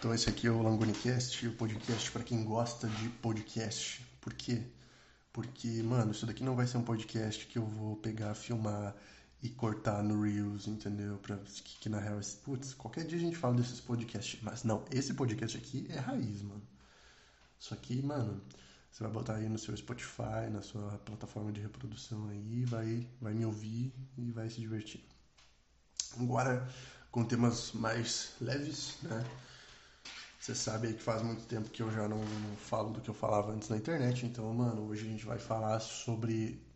Então esse aqui é o LangoneCast, o podcast para quem gosta de podcast. Por quê? Porque, mano, isso daqui não vai ser um podcast que eu vou pegar, filmar e cortar no Reels, entendeu? Pra, que, que na real, putz, qualquer dia a gente fala desses podcasts. Mas não, esse podcast aqui é raiz, mano. Isso aqui, mano, você vai botar aí no seu Spotify, na sua plataforma de reprodução aí, vai, vai me ouvir e vai se divertir. Agora, com temas mais leves, né? Você sabe aí que faz muito tempo que eu já não, não, falo do que eu falava antes na internet, então, mano, hoje a gente vai falar sobre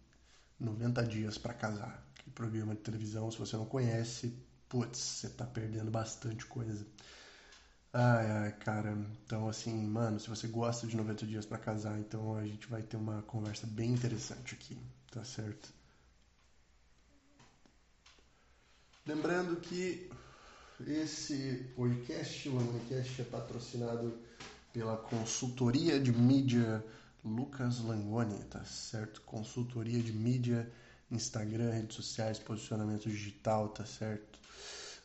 90 dias para casar. Que programa de televisão, se você não conhece, putz, você tá perdendo bastante coisa. Ai, ai, cara. Então, assim, mano, se você gosta de 90 dias para casar, então a gente vai ter uma conversa bem interessante aqui, tá certo? Lembrando que esse podcast, o Amonicast, é patrocinado pela consultoria de mídia Lucas Langoni, tá certo? Consultoria de mídia, Instagram, redes sociais, posicionamento digital, tá certo?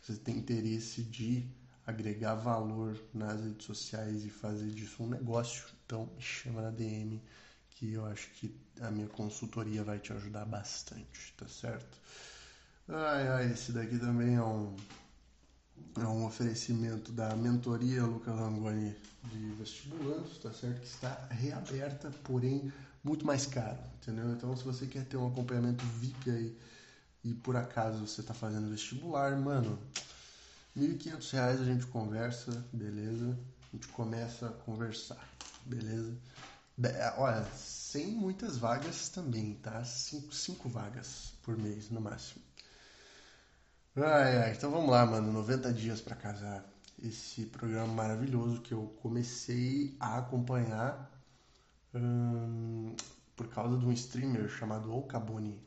Você tem interesse de agregar valor nas redes sociais e fazer disso um negócio, então me chama na DM que eu acho que a minha consultoria vai te ajudar bastante, tá certo? Ai, ai, esse daqui também é um é um oferecimento da mentoria Lucas Langoni de vestibulandos, tá certo? Que está reaberta, porém muito mais caro, entendeu? Então, se você quer ter um acompanhamento VIP aí e por acaso você está fazendo vestibular, mano, R$ 1.500 a gente conversa, beleza? A gente começa a conversar, beleza? Olha, sem muitas vagas também, tá? Cinco, cinco vagas por mês no máximo. Ai, ai, então vamos lá, mano. 90 dias para casar. Esse programa maravilhoso que eu comecei a acompanhar hum, por causa de um streamer chamado Okaboni.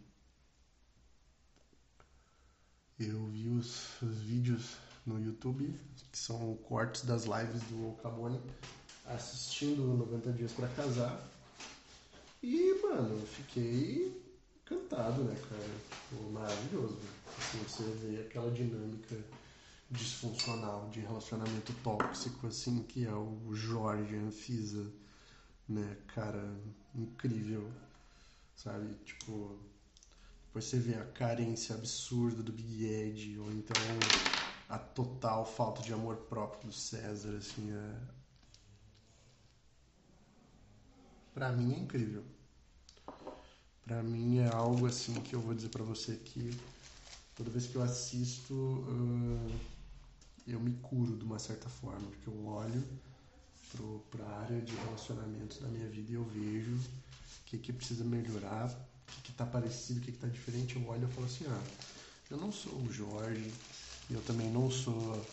Eu vi os, os, vídeos no YouTube, que são cortes das lives do Okaboni, assistindo 90 Dias para Casar. E, mano, eu fiquei encantado, né, cara? Tipo, maravilhoso. Assim, você vê aquela dinâmica disfuncional de relacionamento tóxico, assim, que é o Jorge Anfisa, né, cara, incrível, sabe? Tipo, depois você vê a carência absurda do Big Ed, ou então a total falta de amor próprio do César, assim, é... Pra mim é incrível. Pra mim é algo assim que eu vou dizer pra você que toda vez que eu assisto, uh, eu me curo de uma certa forma, porque eu olho para a área de relacionamentos da minha vida e eu vejo o que, que precisa melhorar, o que está parecido, o que está diferente. Eu olho e falo assim: ah, eu não sou o Jorge, eu também não sou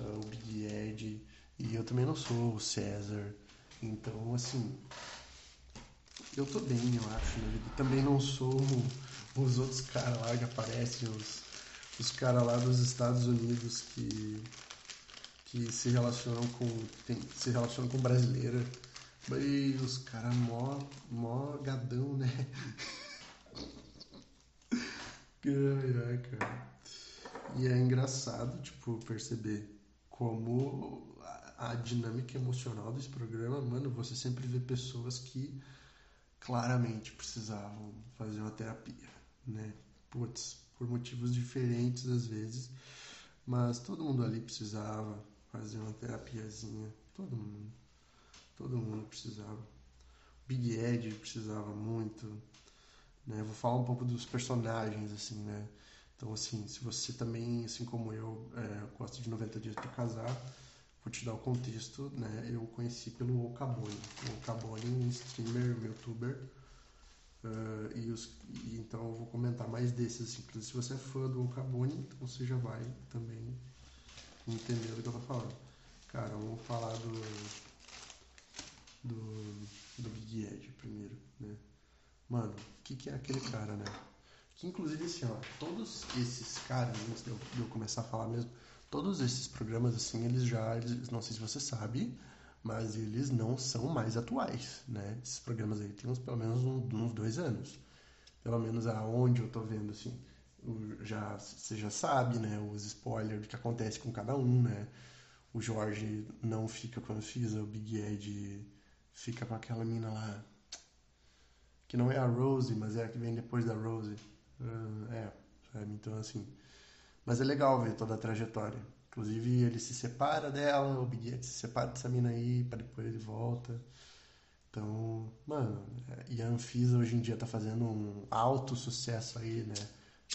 uh, o Big Ed, e eu também não sou o César. Então, assim, eu tô bem, eu acho, na vida. Também não sou os outros caras lá que aparecem, os, os caras lá dos Estados Unidos que, que se relacionam com. Tem, se relacionam com brasileira. E os caras mó, mó gadão, né? ai, ai, cara. E é engraçado, tipo, perceber como a dinâmica emocional desse programa, mano, você sempre vê pessoas que claramente precisavam fazer uma terapia, né? Putz, por motivos diferentes às vezes, mas todo mundo ali precisava fazer uma terapiazinha, todo mundo, todo mundo precisava. Big Ed precisava muito, né? Vou falar um pouco dos personagens, assim, né? Então, assim, se você também, assim como eu, é, gosta de 90 dias para casar, Vou te dar o contexto, né? Eu conheci pelo Okaboni. O Okaboni, um streamer, um youtuber. Uh, e, os, e, então eu vou comentar mais desses. Assim, se você é fã do Okaboni, então você já vai também entender do que eu tô falando. Cara, vamos falar do, do, do Big Ed primeiro, né? Mano, o que, que é aquele cara, né? Que inclusive assim, ó, todos esses caras, antes de eu, de eu começar a falar mesmo, Todos esses programas, assim, eles já, eles, não sei se você sabe, mas eles não são mais atuais, né? Esses programas aí têm uns, pelo menos uns dois anos. Pelo menos aonde eu tô vendo, assim. Já, você já sabe, né? Os spoilers do que acontece com cada um, né? o Jorge não fica com a Anfisa, o Big Ed fica com aquela mina lá. Que não é a Rose, mas é a que vem depois da Rose. Uh, é, sabe? Então, assim. Mas é legal ver toda a trajetória. Inclusive, ele se separa dela, o Big se separa dessa mina aí, para depois ele volta. Então, mano, e a Anfisa hoje em dia tá fazendo um alto sucesso aí, né?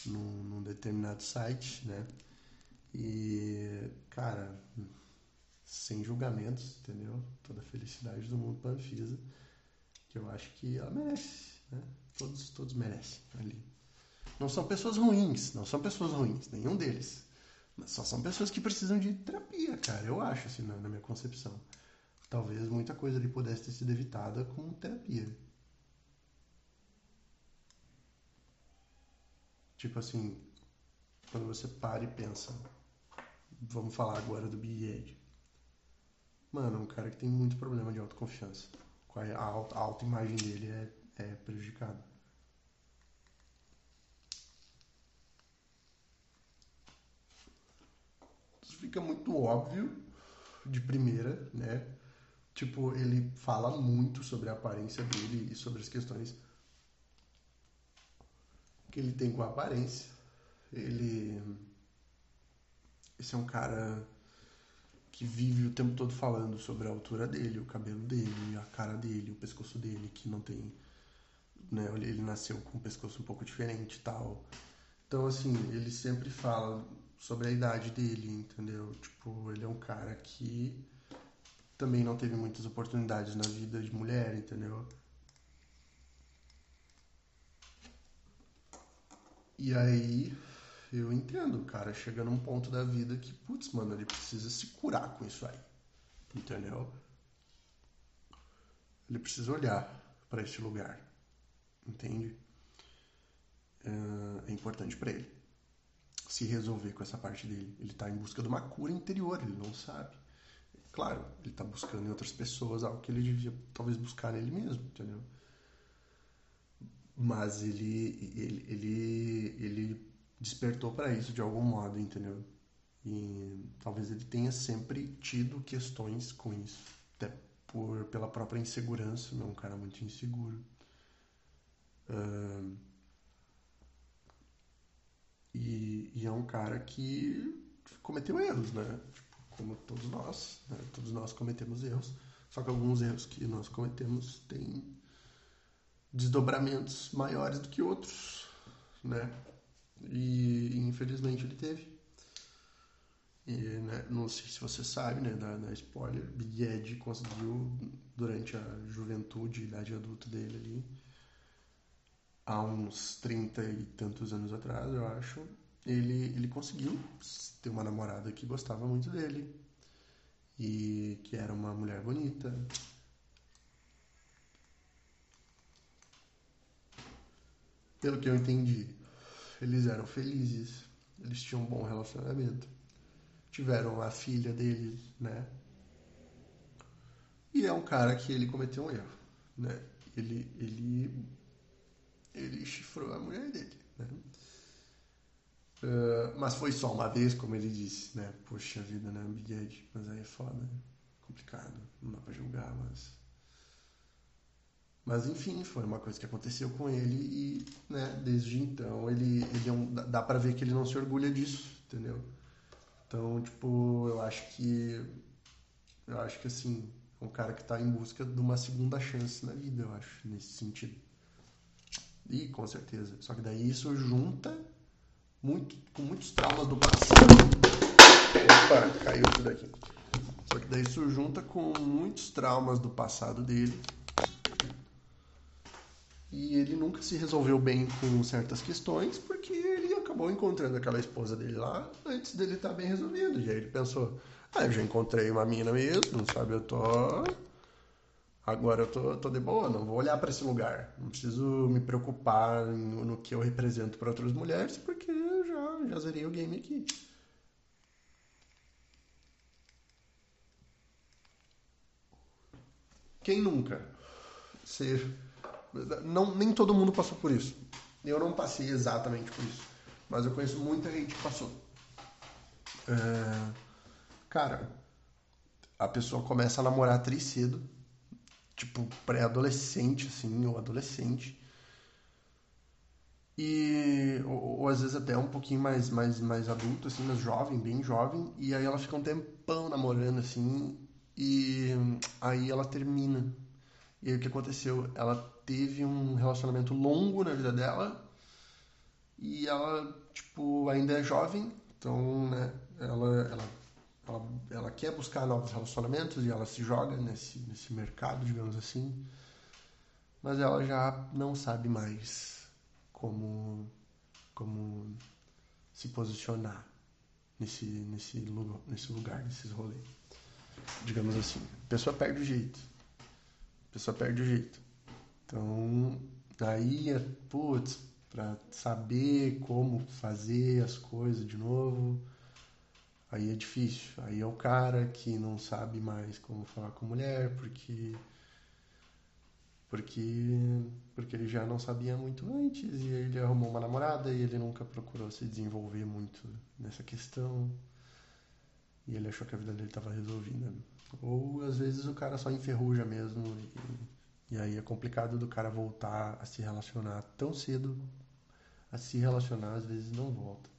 Num, num determinado site, né? E, cara, sem julgamentos, entendeu? Toda a felicidade do mundo pra Anfisa, que eu acho que ela merece, né? Todos, todos merecem ali. Não são pessoas ruins, não são pessoas ruins, nenhum deles. Mas só são pessoas que precisam de terapia, cara, eu acho, assim, na, minha concepção. Talvez muita coisa ali pudesse ter sido evitada com terapia. Tipo assim, quando você para e pensa, vamos falar agora do Big Ed. Mano, é um cara que tem muito problema de autoconfiança. A alta, a autoimagem dele é, é prejudicada. Fica muito óbvio de primeira, né? Tipo, ele fala muito sobre a aparência dele e sobre as questões que ele tem com a aparência. Ele. Esse é um cara que vive o tempo todo falando sobre a altura dele, o cabelo dele, a cara dele, o pescoço dele, que não tem. Né, ele nasceu com um pescoço um pouco diferente e tal. Então, assim, ele sempre fala sobre a idade dele, entendeu? Tipo, ele é um cara que também não teve muitas oportunidades na vida de mulher, entendeu? E aí eu entendo, o cara chega num ponto da vida que, putz, mano, ele precisa se curar com isso aí. Entendeu? Ele precisa olhar para esse lugar. Entende? É, é importante para ele se resolver com essa parte dele. Ele tá em busca de uma cura interior, ele não sabe. Claro, ele está buscando em outras pessoas algo que ele devia talvez buscar nele mesmo, entendeu? Mas ele, ele, ele, ele despertou para isso de algum modo, entendeu? E talvez ele tenha sempre tido questões com isso, até por, pela própria insegurança, é um cara muito inseguro. Uh, e, e, é um cara que cometeu erros, né? como todos nós, né? todos nós cometemos erros, só que alguns erros que nós cometemos têm desdobramentos maiores do que outros, né? E, infelizmente ele teve. E, né, não sei se você sabe, né, da spoiler, Big Ed conseguiu, durante a juventude, idade adulta dele ali, há uns 30 e tantos anos atrás, eu acho, ele, ele conseguiu ter uma namorada que gostava muito dele e que era uma mulher bonita. Pelo que eu entendi, eles eram felizes, eles tinham um bom relacionamento, tiveram a filha deles, né? E é um cara que ele cometeu um erro, né? Ele, ele, ele chifrou a mulher dele, né? Uh, mas foi só uma vez, como ele disse, né? Poxa vida, né? Big Ed. Mas aí é foda, né? Complicado. Não dá pra julgar, mas. Mas enfim, foi uma coisa que aconteceu com ele e, né, desde então ele, ele é um, dá pra ver que ele não se orgulha disso, entendeu? Então, tipo, eu acho que. Eu acho que assim, é um cara que tá em busca de uma segunda chance na vida, eu acho, nesse sentido. E com certeza. Só que daí isso junta muito, com muitos traumas do passado. Opa, caiu tudo aqui. Só que daí isso junta com muitos traumas do passado dele. E ele nunca se resolveu bem com certas questões porque ele acabou encontrando aquela esposa dele lá antes dele estar tá bem resolvido. E aí ele pensou: ah, eu já encontrei uma mina mesmo, sabe? Eu tô. Agora eu tô, tô de boa, não vou olhar para esse lugar. Não preciso me preocupar no, no que eu represento para outras mulheres porque já zerei o game aqui. Quem nunca? Ser. Não, nem todo mundo passou por isso. Eu não passei exatamente por isso. Mas eu conheço muita gente que passou. É... Cara, a pessoa começa a namorar tri cedo, tipo pré-adolescente, assim, ou adolescente. E, ou, ou, às vezes até um pouquinho mais, mais, mais adulto, assim, mas jovem, bem jovem. E aí ela fica um tempão namorando, assim, e aí ela termina. E aí o que aconteceu? Ela teve um relacionamento longo na vida dela e ela, tipo, ainda é jovem, então, né, ela, ela, ela, ela quer buscar novos relacionamentos e ela se joga nesse, nesse mercado, digamos assim, mas ela já não sabe mais como, como se posicionar nesse, nesse, lugar, nesse lugar, nesses rolês. Digamos assim. A pessoa perde o jeito. A pessoa perde o jeito. Então, aí, é, putz, para saber como fazer as coisas de novo, aí é difícil. Aí é o cara que não sabe mais como falar com mulher, porque porque porque ele já não sabia muito antes e ele arrumou uma namorada e ele nunca procurou se desenvolver muito nessa questão. E ele achou que a vida dele estava resolvida. Ou às vezes o cara só enferruja mesmo e, e aí é complicado do cara voltar a se relacionar tão cedo. A se relacionar às vezes não volta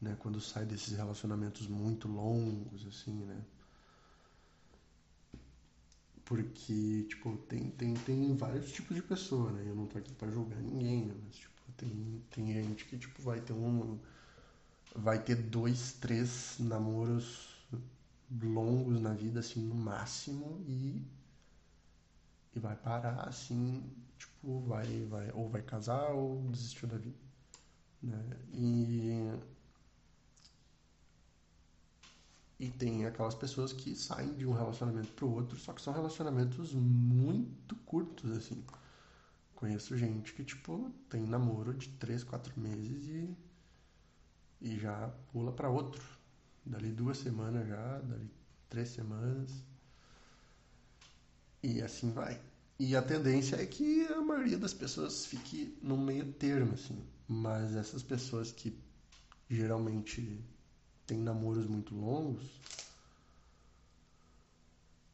né quando sai desses relacionamentos muito longos assim né porque, tipo, tem, tem, tem vários tipos de pessoa, né? Eu não tô aqui pra julgar ninguém, né? Mas, tipo, tem, tem gente que, tipo, vai ter um... Vai ter dois, três namoros longos na vida, assim, no máximo, e... E vai parar, assim, tipo, vai, vai... Ou vai casar ou desistiu da vida, né? E e tem aquelas pessoas que saem de um relacionamento para o outro, só que são relacionamentos muito curtos, assim. Conheço gente que, tipo, tem namoro de 3, 4 meses e, e já pula para outro. Dali duas semanas já, dali três semanas. E assim vai. E a tendência é que a maioria das pessoas fique no meio termo, assim. Mas essas pessoas que geralmente tem namoros muito longos,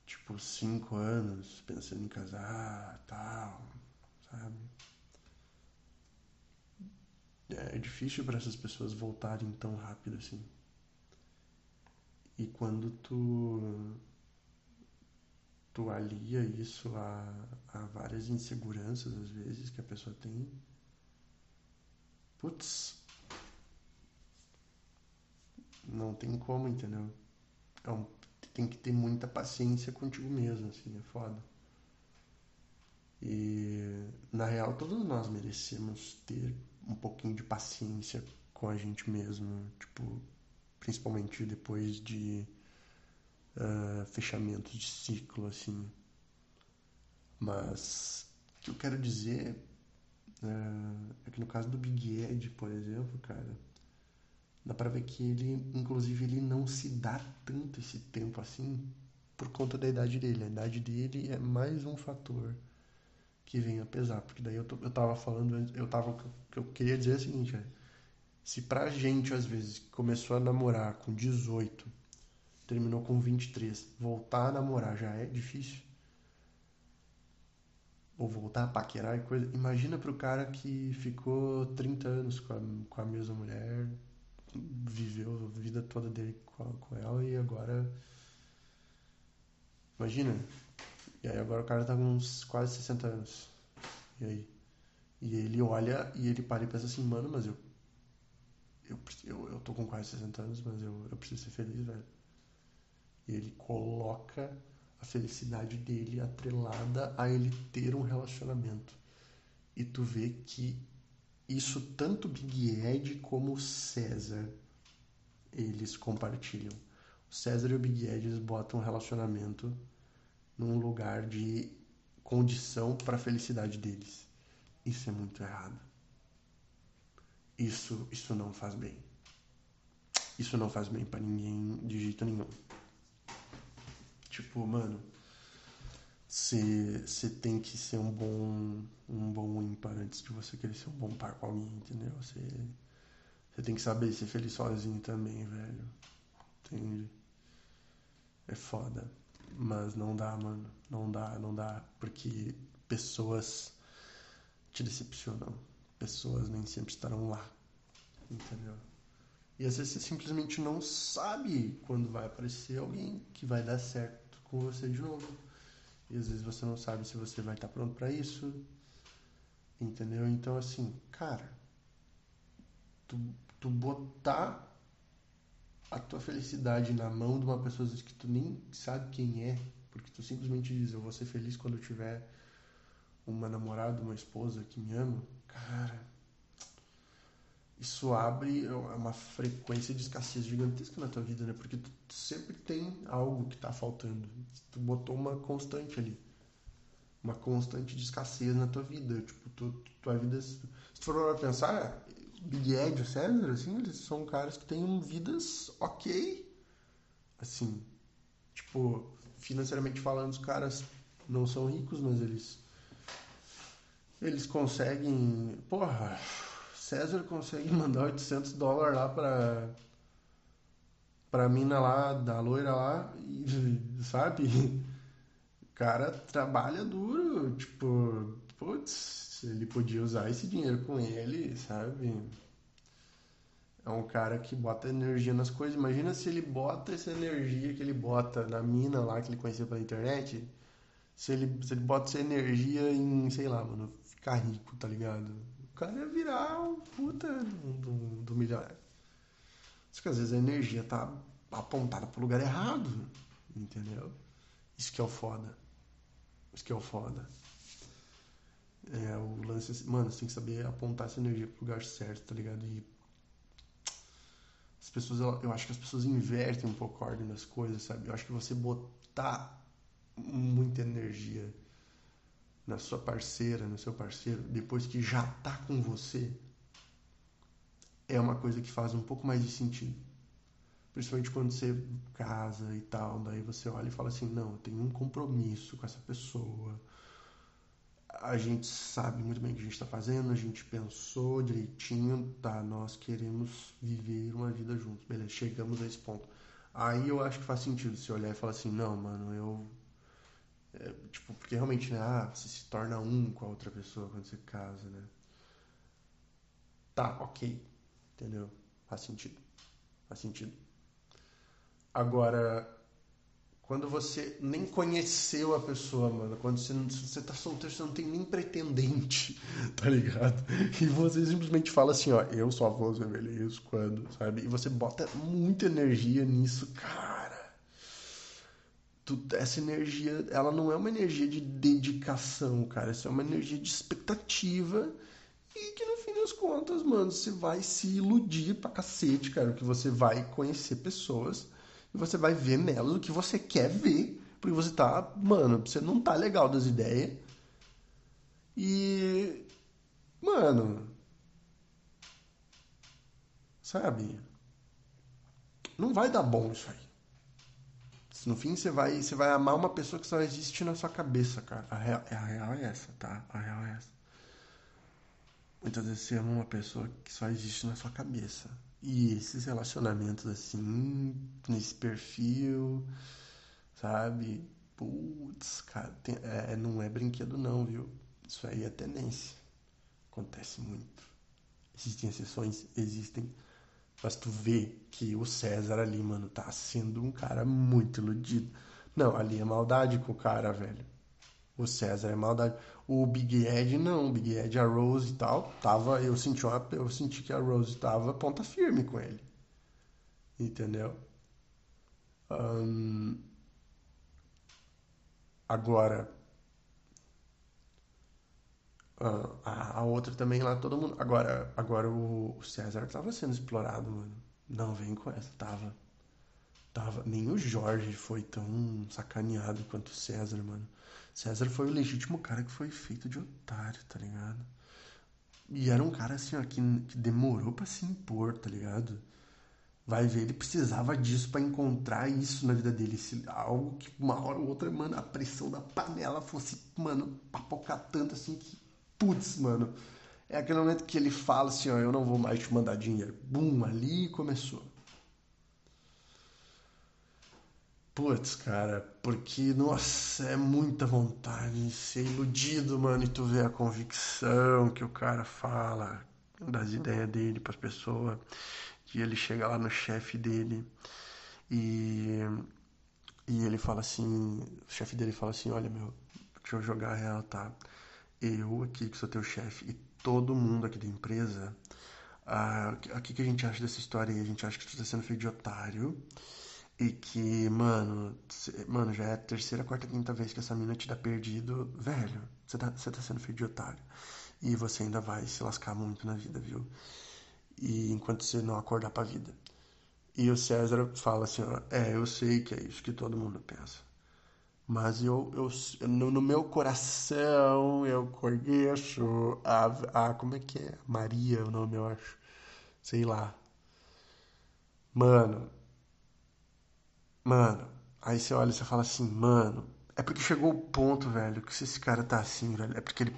tipo cinco anos pensando em casar, tal, sabe? É difícil para essas pessoas voltarem tão rápido assim. E quando tu tu alia isso a, a várias inseguranças às vezes que a pessoa tem, putz, não tem como, entendeu? É um, tem que ter muita paciência contigo mesmo, assim, é foda. E na real todos nós merecemos ter um pouquinho de paciência com a gente mesmo, tipo, principalmente depois de uh, fechamentos de ciclo, assim. Mas o que eu quero dizer uh, é que no caso do Big Ed, por exemplo, cara, dá para ver que ele, inclusive, ele não se dá tanto esse tempo assim por conta da idade dele. A idade dele é mais um fator que vem a pesar, porque daí eu, tô, eu tava falando, eu tava, que eu queria dizer é o seguinte, é, se pra gente, às vezes, começou a namorar com 18, terminou com 23, voltar a namorar já é difícil, ou voltar a paquerar e coisa, imagina pro cara que ficou 30 anos com a, com a mesma mulher, viveu a vida toda dele com, com ela e agora. Imagina. E aí agora o cara tá com uns quase 60 anos. E aí? E ele olha e ele para e pensa assim, mano, mas eu. Eu, eu, eu tô com quase 60 anos, mas eu, eu preciso ser feliz, velho. E ele coloca a felicidade dele atrelada a ele ter um relacionamento. E tu vê que isso tanto Big Ed como o César eles compartilham. O César e o Big Ed eles botam um relacionamento num lugar de condição para a felicidade deles. Isso é muito errado. Isso, isso não faz bem. Isso não faz bem para ninguém de jeito nenhum. Tipo, mano, você tem que ser um bom um bom ímpar antes de você querer ser um bom par com alguém, entendeu? Você tem que saber ser feliz sozinho também, velho. Entende? É foda. Mas não dá, mano. Não dá, não dá. Porque pessoas te decepcionam. Pessoas nem sempre estarão lá. Entendeu? E às vezes você simplesmente não sabe quando vai aparecer alguém que vai dar certo com você de novo. E às vezes você não sabe se você vai estar pronto para isso. Entendeu? Então, assim, cara, tu, tu botar a tua felicidade na mão de uma pessoa que tu nem sabe quem é, porque tu simplesmente diz, eu vou ser feliz quando eu tiver uma namorada, uma esposa que me ama, cara, isso abre uma frequência de escassez gigantesca na tua vida, né? Porque tu, sempre tem algo que tá faltando. Tu botou uma constante ali. Uma constante de escassez na tua vida. Tipo, tu, tua vida. Se tu for pra pensar, Big Ed o César, assim, eles são caras que têm vidas ok. Assim, tipo, financeiramente falando, os caras não são ricos, mas eles. Eles conseguem. Porra, César consegue mandar 800 dólares lá pra. pra mina lá, da loira lá, e, sabe? O cara trabalha duro, tipo, putz, ele podia usar esse dinheiro com ele, sabe? É um cara que bota energia nas coisas. Imagina se ele bota essa energia que ele bota na mina lá que ele conhecia pela internet. Se ele, se ele bota essa energia em, sei lá, mano, ficar rico, tá ligado? O cara ia virar um puta do, do, do milionário. Só que às vezes a energia tá apontada pro lugar errado, entendeu? Isso que é o foda. Isso que é o foda. É, o lance, mano, você tem que saber apontar essa energia pro lugar certo, tá ligado? E as pessoas, eu acho que as pessoas invertem um pouco a ordem das coisas, sabe? Eu acho que você botar muita energia na sua parceira, no seu parceiro, depois que já tá com você, é uma coisa que faz um pouco mais de sentido. Principalmente quando você casa e tal, daí você olha e fala assim, não, eu tenho um compromisso com essa pessoa, a gente sabe muito bem o que a gente está fazendo, a gente pensou direitinho, tá? Nós queremos viver uma vida juntos, beleza? Chegamos a esse ponto. Aí eu acho que faz sentido você olhar e falar assim: não, mano, eu. É, tipo, porque realmente, né? Ah, você se torna um com a outra pessoa quando você casa, né? Tá, ok. Entendeu? Faz sentido. Faz sentido. Agora, quando você nem conheceu a pessoa, mano. Quando você, você tá solteiro, você não tem nem pretendente, tá ligado? E você simplesmente fala assim, ó, eu só vou ser feliz quando, sabe? E você bota muita energia nisso, cara. Tu, essa energia, ela não é uma energia de dedicação, cara. Essa é uma energia de expectativa e que no fim das contas, mano, você vai se iludir pra cacete, cara. Que você vai conhecer pessoas e você vai ver nelas o que você quer ver, porque você tá, mano, você não tá legal das ideias. E mano, sabe? Não vai dar bom isso aí. No fim, você vai, você vai amar uma pessoa que só existe na sua cabeça, cara. A real, a real é essa, tá? A real é essa. Muitas vezes você ama uma pessoa que só existe na sua cabeça. E esses relacionamentos assim, nesse perfil, sabe? Putz, cara, tem, é, não é brinquedo não, viu? Isso aí é tendência. Acontece muito. Existem exceções, existem. Mas tu vê que o César ali, mano, tá sendo um cara muito iludido. Não, ali é maldade com o cara, velho. O César é maldade. O Big Ed não, o Big Ed, a Rose e tal, tava, eu senti uma, eu senti que a Rose tava ponta firme com ele. Entendeu? Agora a, a, outra também lá todo mundo. Agora, agora o, o César tava sendo explorado, mano. Não vem com essa, tava. Tava. Nem o Jorge foi tão sacaneado quanto o César, mano. César foi o legítimo cara que foi feito de otário, tá ligado? E era um cara assim, ó, que, que demorou para se impor, tá ligado? Vai ver, ele precisava disso para encontrar isso na vida dele. Algo que uma hora ou outra, mano, a pressão da panela fosse, mano, papocar tanto assim que, putz, mano. É aquele momento que ele fala assim, ó, eu não vou mais te mandar dinheiro. Bum, ali começou. Putz, cara, porque, nossa, é muita vontade de ser iludido, mano, e tu vê a convicção que o cara fala das ideias dele pras pessoas, e ele chega lá no chefe dele e, e ele fala assim, o chefe dele fala assim, olha meu, deixa eu jogar a real, tá? Eu aqui que sou teu chefe e todo mundo aqui da empresa, o que, que a gente acha dessa história aí? A gente acha que tu tá sendo feito de otário e que, mano, mano, já é a terceira, quarta, quinta vez que essa mina te dá perdido. Velho, você tá, tá sendo feito de otário. E você ainda vai se lascar muito na vida, viu? E enquanto você não acordar pra vida. E o César fala assim, ó, é, eu sei que é isso que todo mundo pensa. Mas eu, eu no, no meu coração eu conheço a, a. Como é que é? Maria, o nome, eu acho. Sei lá. Mano, Mano, aí você olha e você fala assim, mano, é porque chegou o ponto, velho, que se esse cara tá assim, velho, é porque ele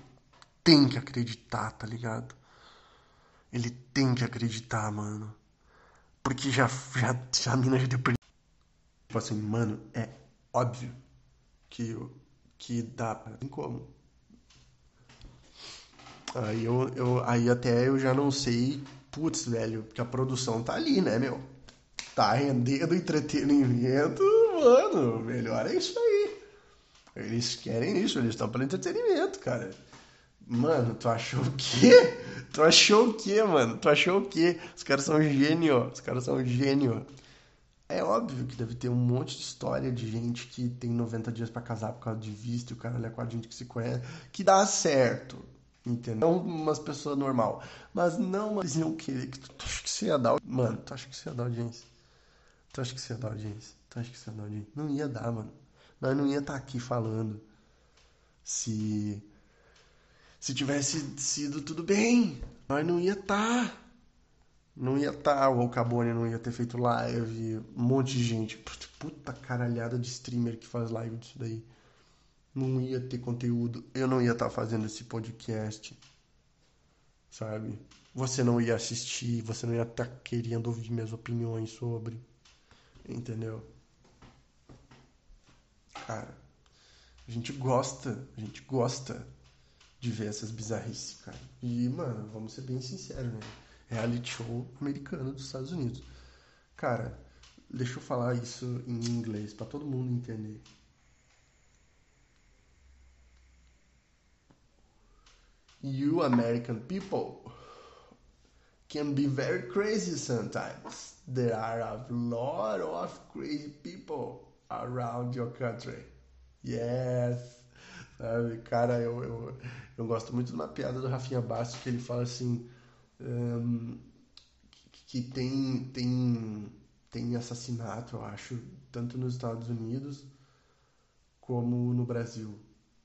tem que acreditar, tá ligado? Ele tem que acreditar, mano. Porque já, já, já a mina já deu Tipo assim, mano, é óbvio que, que dá pra. Como. Aí, eu, eu, aí até eu já não sei, putz, velho, porque a produção tá ali, né, meu? tá rendendo entretenimento, mano, melhor é isso aí. Eles querem isso, eles estão pelo entretenimento, cara. Mano, tu achou o quê? Tu achou o quê, mano? Tu achou o quê? Os caras são gênio, os caras são gênio. É óbvio que deve ter um monte de história de gente que tem 90 dias para casar por causa de visto, e o cara olha com a gente que se conhece, que dá certo. Entendeu? Não umas pessoas normal. Mas não uma diziam que, que tu, tu acha que você ia dar. Mano, tu acha que você ia dar audiência? Tu acha que você ia dar audiência? Tu acha que você ia dar audiência? Não ia dar, mano. Nós não ia estar tá aqui falando se. Se tivesse sido tudo bem. Nós não ia estar. Não ia estar. Tá. O Alcabone não ia ter feito live. Um monte de gente. Puta caralhada de streamer que faz live disso daí. Não ia ter conteúdo. Eu não ia estar tá fazendo esse podcast. Sabe? Você não ia assistir. Você não ia estar tá querendo ouvir minhas opiniões sobre. Entendeu? Cara, a gente gosta, a gente gosta de ver essas bizarrices, cara. E, mano, vamos ser bem sinceros, né? Reality show americano dos Estados Unidos. Cara, deixa eu falar isso em inglês para todo mundo entender. You American people can be very crazy sometimes. There are a lot of crazy people around your country. Yes. Sabe, cara, eu, eu, eu gosto muito de uma piada do Rafinha Bastos que ele fala assim um, que tem, tem, tem assassinato, eu acho, tanto nos Estados Unidos como no Brasil.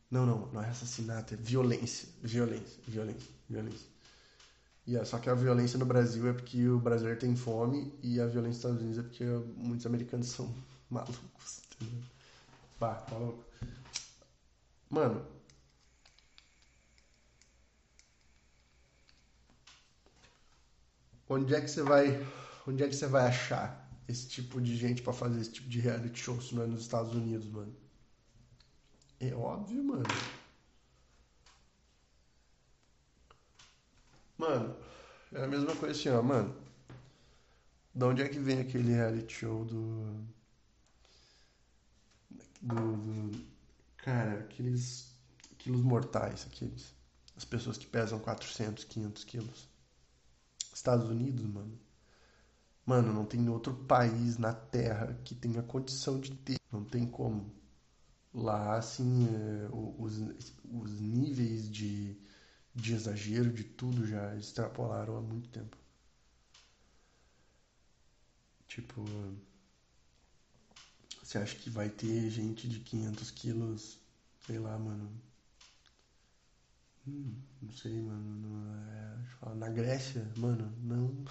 Não, não, não é assassinato, é violência, violência, violência, violência. Yeah, só que a violência no Brasil é porque o brasileiro tem fome e a violência nos Estados Unidos é porque muitos americanos são malucos, entendeu? Bah, tá louco. Mano. Onde é que você vai. Onde é que você vai achar esse tipo de gente para fazer esse tipo de reality show se não é nos Estados Unidos, mano? É óbvio, mano. Mano, é a mesma coisa assim, ó, mano. Da onde é que vem aquele reality show do. Do. do cara, aqueles. Quilos mortais, aqueles. As pessoas que pesam 400, 500 quilos. Estados Unidos, mano. Mano, não tem outro país na Terra que tenha condição de ter. Não tem como. Lá, assim, é, os, os níveis de de exagero, de tudo já extrapolaram há muito tempo. Tipo, você acha que vai ter gente de 500 quilos, sei lá, mano. Hum, não sei, mano. É, na Grécia, mano, não.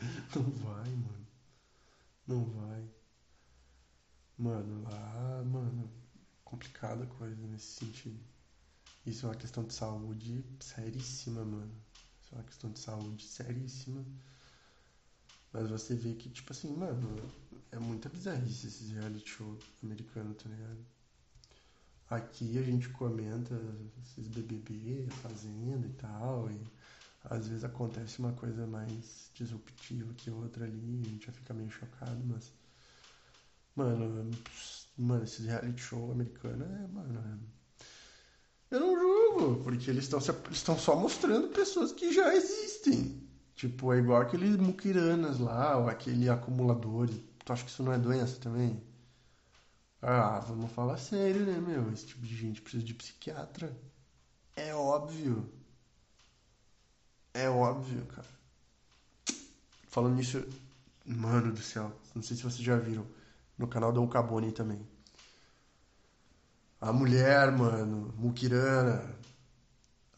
não vai, mano. Não vai. Mano, lá, mano, complicada coisa nesse sentido. Isso é uma questão de saúde seríssima, mano. Isso é uma questão de saúde seríssima. Mas você vê que, tipo assim, mano, é muita bizarrice esses reality show americanos, tá ligado? Aqui a gente comenta esses BBB, Fazenda e tal, e às vezes acontece uma coisa mais disruptiva que outra ali, a gente já fica meio chocado, mas. Mano, mano, esses reality show americano é, mano. É... Eu não julgo, porque eles estão só mostrando pessoas que já existem. Tipo, é igual aqueles muquiranas lá, ou aquele acumulador. Tu acha que isso não é doença também? Ah, vamos falar sério, né, meu? Esse tipo de gente precisa de psiquiatra. É óbvio. É óbvio, cara. Falando nisso, mano do céu, não sei se vocês já viram no canal da Ucaboni também. A mulher, mano, Mukirana.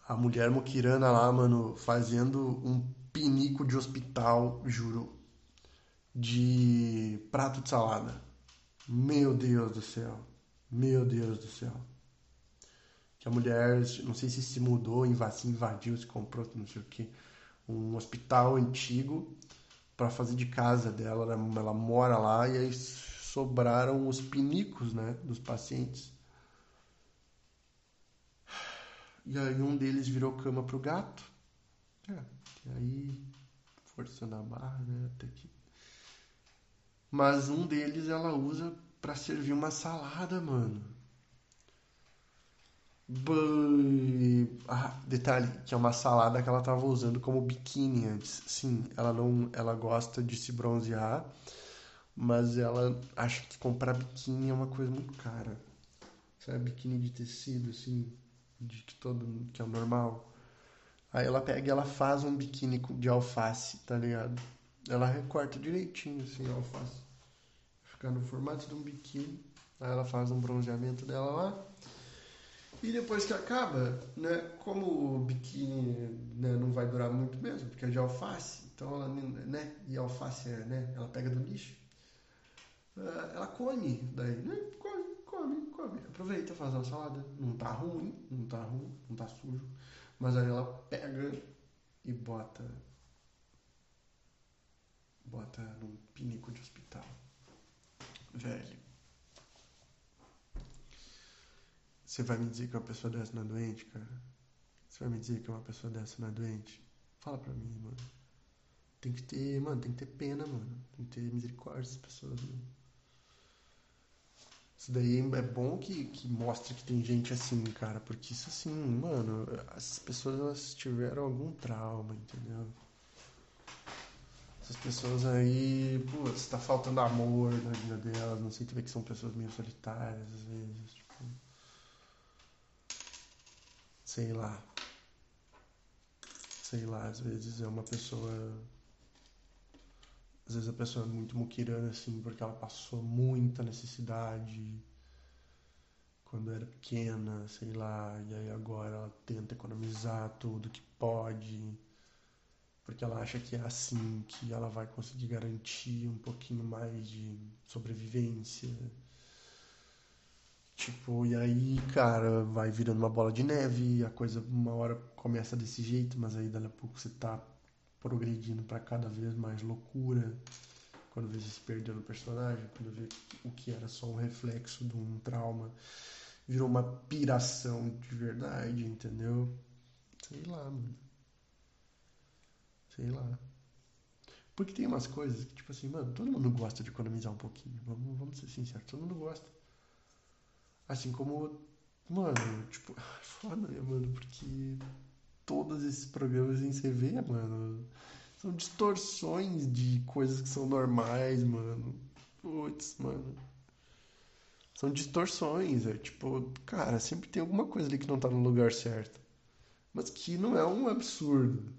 A mulher Mukirana lá, mano, fazendo um pinico de hospital, juro, de prato de salada. Meu Deus do céu. Meu Deus do céu que a mulher, não sei se se mudou, invadiu, se comprou, não sei o que, um hospital antigo para fazer de casa dela. Ela, ela, mora lá e aí sobraram os pinicos, né, dos pacientes. E aí um deles virou cama pro gato. É, e aí forçando a barra, né, até que mas um deles ela usa para servir uma salada, mano. Ah, detalhe, que é uma salada que ela estava usando como biquíni antes. Sim, ela não, ela gosta de se bronzear, mas ela acha que comprar biquíni é uma coisa muito cara. Sabe, biquíni de tecido assim, de que todo que é normal. Aí ela pega e ela faz um biquíni de alface, tá ligado? Ela recorta direitinho assim a alface. Ficar no formato de um biquíni. Aí ela faz um bronzeamento dela lá. E depois que acaba, né, como o biquíni né, não vai durar muito mesmo, porque é de alface, então ela, né, e alface é, né, ela pega do lixo, eh, ela come, daí, né, come, come, come, aproveita, faz uma salada, não tá ruim, não tá ruim, não tá sujo, mas aí ela pega e bota, bota num pinico de hospital, velho. Você vai me dizer que uma pessoa dessa não é doente, cara? Você vai me dizer que uma pessoa dessa não é doente? Fala pra mim, mano. Tem que ter, mano, tem que ter pena, mano. Tem que ter misericórdia dessas pessoas, mano. Isso daí é bom que, que mostre que tem gente assim, cara. Porque isso assim, mano, as pessoas elas tiveram algum trauma, entendeu? Essas pessoas aí, pô, está faltando amor na vida delas, não sei, tu vê que são pessoas meio solitárias às vezes. sei lá. Sei lá, às vezes é uma pessoa. Às vezes a pessoa é muito muquirana assim, porque ela passou muita necessidade quando era pequena, sei lá, e aí agora ela tenta economizar tudo que pode, porque ela acha que é assim que ela vai conseguir garantir um pouquinho mais de sobrevivência Tipo, e aí, cara, vai virando uma bola de neve, a coisa uma hora começa desse jeito, mas aí dali a pouco você tá progredindo para cada vez mais loucura. Quando vê se perdendo no personagem, quando vê o que era só um reflexo de um trauma, virou uma piração de verdade, entendeu? Sei lá, mano. Sei lá. Porque tem umas coisas que, tipo assim, mano, todo mundo gosta de economizar um pouquinho. Vamos, vamos ser sinceros, todo mundo gosta. Assim como, mano, tipo, foda, né, mano? Porque todos esses programas em CV, mano, são distorções de coisas que são normais, mano. Putz, mano. São distorções, é tipo, cara, sempre tem alguma coisa ali que não tá no lugar certo. Mas que não é um absurdo.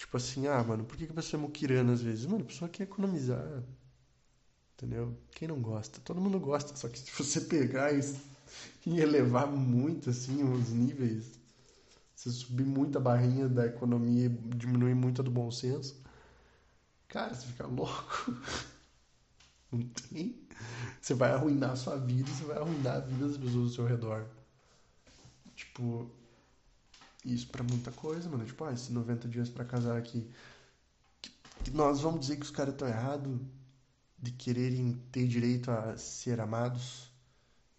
Tipo assim, ah, mano, por que, a pessoa é muquirana às vezes? Mano, a pessoa quer economizar. Entendeu? Quem não gosta? Todo mundo gosta, só que se você pegar e, e elevar muito assim os níveis, você subir muito a barrinha da economia e diminuir muito a do bom senso, cara, você fica louco. Não tem. Você vai arruinar a sua vida você vai arruinar a vida das pessoas ao seu redor. Tipo, isso para muita coisa, mano. Tipo, ah, esses 90 dias para casar aqui. Nós vamos dizer que os caras estão errados de quererem ter direito a ser amados,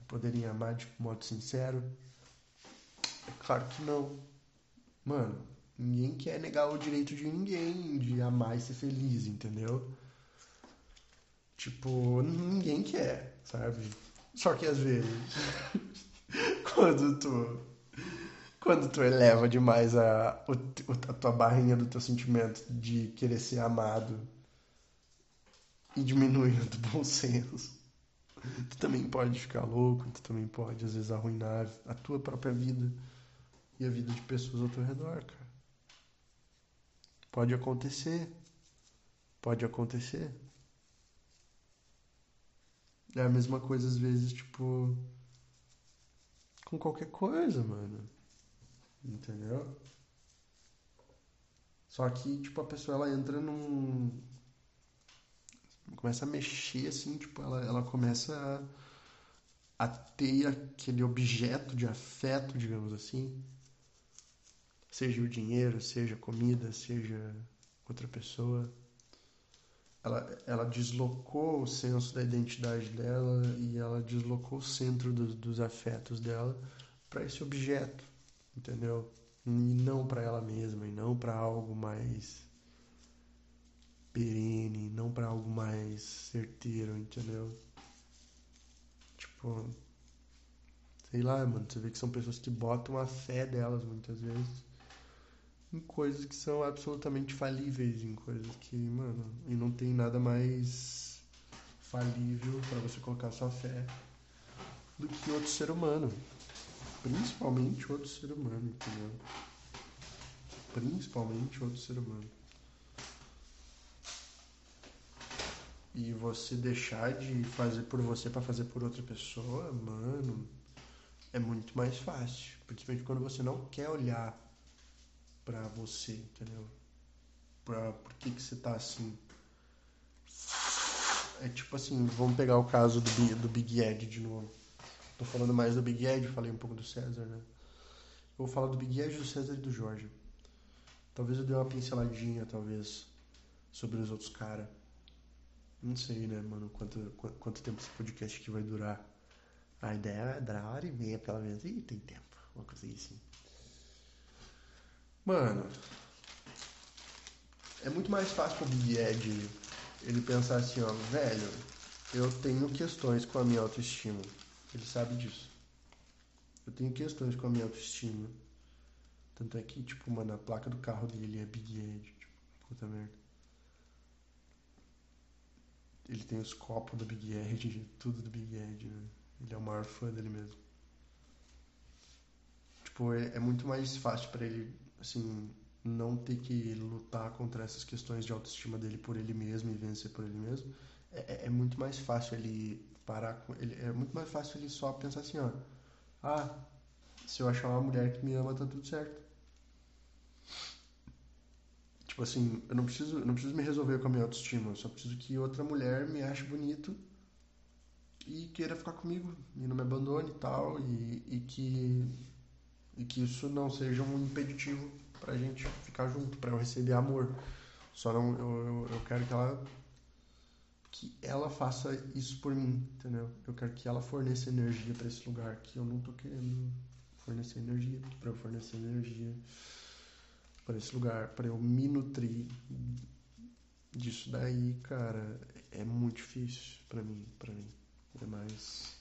poderem amar de modo sincero? É claro que não. Mano, ninguém quer negar o direito de ninguém de amar e ser feliz, entendeu? Tipo, ninguém quer, sabe? Só que às vezes, quando tu quando tu eleva demais a, a tua barrinha do teu sentimento de querer ser amado e diminui o do bom senso, tu também pode ficar louco, tu também pode às vezes arruinar a tua própria vida e a vida de pessoas ao teu redor, cara. Pode acontecer. Pode acontecer. É a mesma coisa às vezes, tipo, com qualquer coisa, mano. Entendeu? Só que, tipo, a pessoa ela entra num. Começa a mexer assim, tipo, ela, ela começa a, a ter aquele objeto de afeto, digamos assim. Seja o dinheiro, seja comida, seja outra pessoa. Ela, ela deslocou o senso da identidade dela e ela deslocou o centro do, dos afetos dela para esse objeto entendeu? E não para ela mesma, e não para algo mais perene, não para algo mais certeiro, entendeu? Tipo, sei lá, mano, você vê que são pessoas que botam a fé delas muitas vezes em coisas que são absolutamente falíveis, em coisas que, mano, e não tem nada mais falível para você colocar sua fé do que outro ser humano. Principalmente outro ser humano, entendeu? Principalmente outro ser humano. E você deixar de fazer por você para fazer por outra pessoa, mano, é muito mais fácil. Principalmente quando você não quer olhar pra você, entendeu? Pra por que, que você tá assim. É tipo assim, vamos pegar o caso do, do Big Ed de novo. Tô falando mais do Big Ed, falei um pouco do César, né? Eu vou falar do Big Ed, do César e do Jorge. Talvez eu dê uma pinceladinha, talvez, sobre os outros caras. Não sei, né, mano, quanto, quanto tempo esse podcast aqui vai durar. A ideia é durar uma hora e meia, pelo menos. Ih, tem tempo. Uma coisa assim. Mano, é muito mais fácil pro Big Ed ele pensar assim, ó, velho, eu tenho questões com a minha autoestima. Ele sabe disso. Eu tenho questões com a minha autoestima. Tanto é que, tipo, mano, a placa do carro dele é Big Ed. Tipo, puta merda. Ele tem os copos do Big Ed, tudo do Big Ed, né? Ele é o maior fã dele mesmo. Tipo, é, é muito mais fácil para ele, assim, não ter que lutar contra essas questões de autoestima dele por ele mesmo e vencer por ele mesmo. É, é, é muito mais fácil ele parar com ele. É muito mais fácil ele só pensar assim, ó. Ah, se eu achar uma mulher que me ama, tá tudo certo. Tipo assim, eu não preciso, não preciso me resolver com a minha autoestima, eu só preciso que outra mulher me ache bonito e queira ficar comigo e não me abandone e tal e, e que e que isso não seja um impeditivo pra gente ficar junto, pra eu receber amor. Só não eu, eu, eu quero que ela que ela faça isso por mim, entendeu? Eu quero que ela forneça energia para esse lugar que eu não tô querendo fornecer energia, para eu fornecer energia para esse lugar, para eu me nutrir disso daí, cara, é muito difícil para mim, para mim. É mais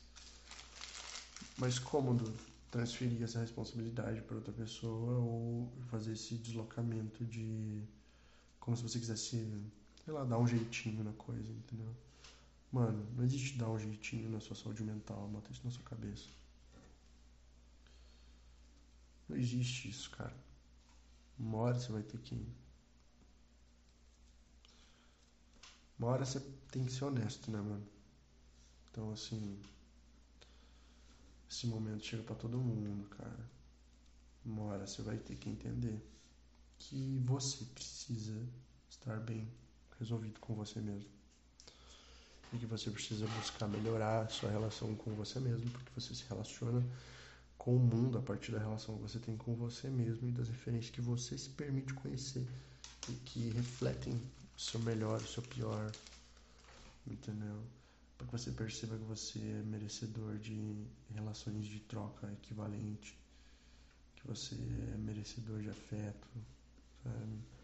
mais cômodo transferir essa responsabilidade para outra pessoa ou fazer esse deslocamento de como se você quisesse sei lá, dar um jeitinho na coisa, entendeu? Mano, não existe dar um jeitinho na sua saúde mental, bota isso na sua cabeça. Não existe isso, cara. Uma hora você vai ter que. Uma hora você tem que ser honesto, né, mano? Então, assim. Esse momento chega para todo mundo, cara. Uma hora você vai ter que entender que você precisa estar bem resolvido com você mesmo. E que você precisa buscar melhorar a sua relação com você mesmo, porque você se relaciona com o mundo a partir da relação que você tem com você mesmo e das referências que você se permite conhecer e que refletem o seu melhor, o seu pior, entendeu? Para que você perceba que você é merecedor de relações de troca equivalente, que você é merecedor de afeto, sabe?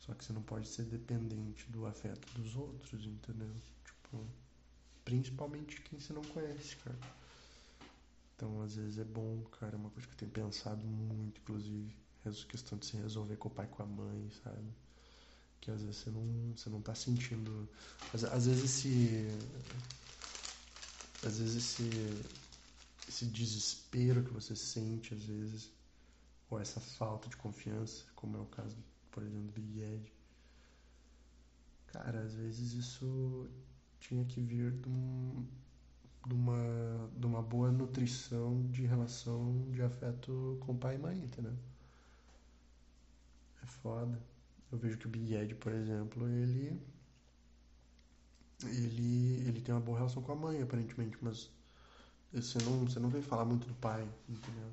Só que você não pode ser dependente do afeto dos outros, entendeu? Tipo, principalmente quem você não conhece, cara. Então, às vezes é bom, cara, é uma coisa que eu tenho pensado muito, inclusive, essa questão de se resolver com o pai e com a mãe, sabe? Que às vezes você não, você não tá sentindo. Às, às vezes esse. Às vezes esse. Esse desespero que você sente, às vezes, ou essa falta de confiança, como é o caso, por exemplo, do Big Ed. Cara, às vezes isso tinha que vir de um, de uma, de uma boa nutrição de relação de afeto com pai e mãe, entendeu? É foda. Eu vejo que o Big Ed, por exemplo, ele. Ele, ele tem uma boa relação com a mãe, aparentemente, mas você não, você não vem falar muito do pai, entendeu?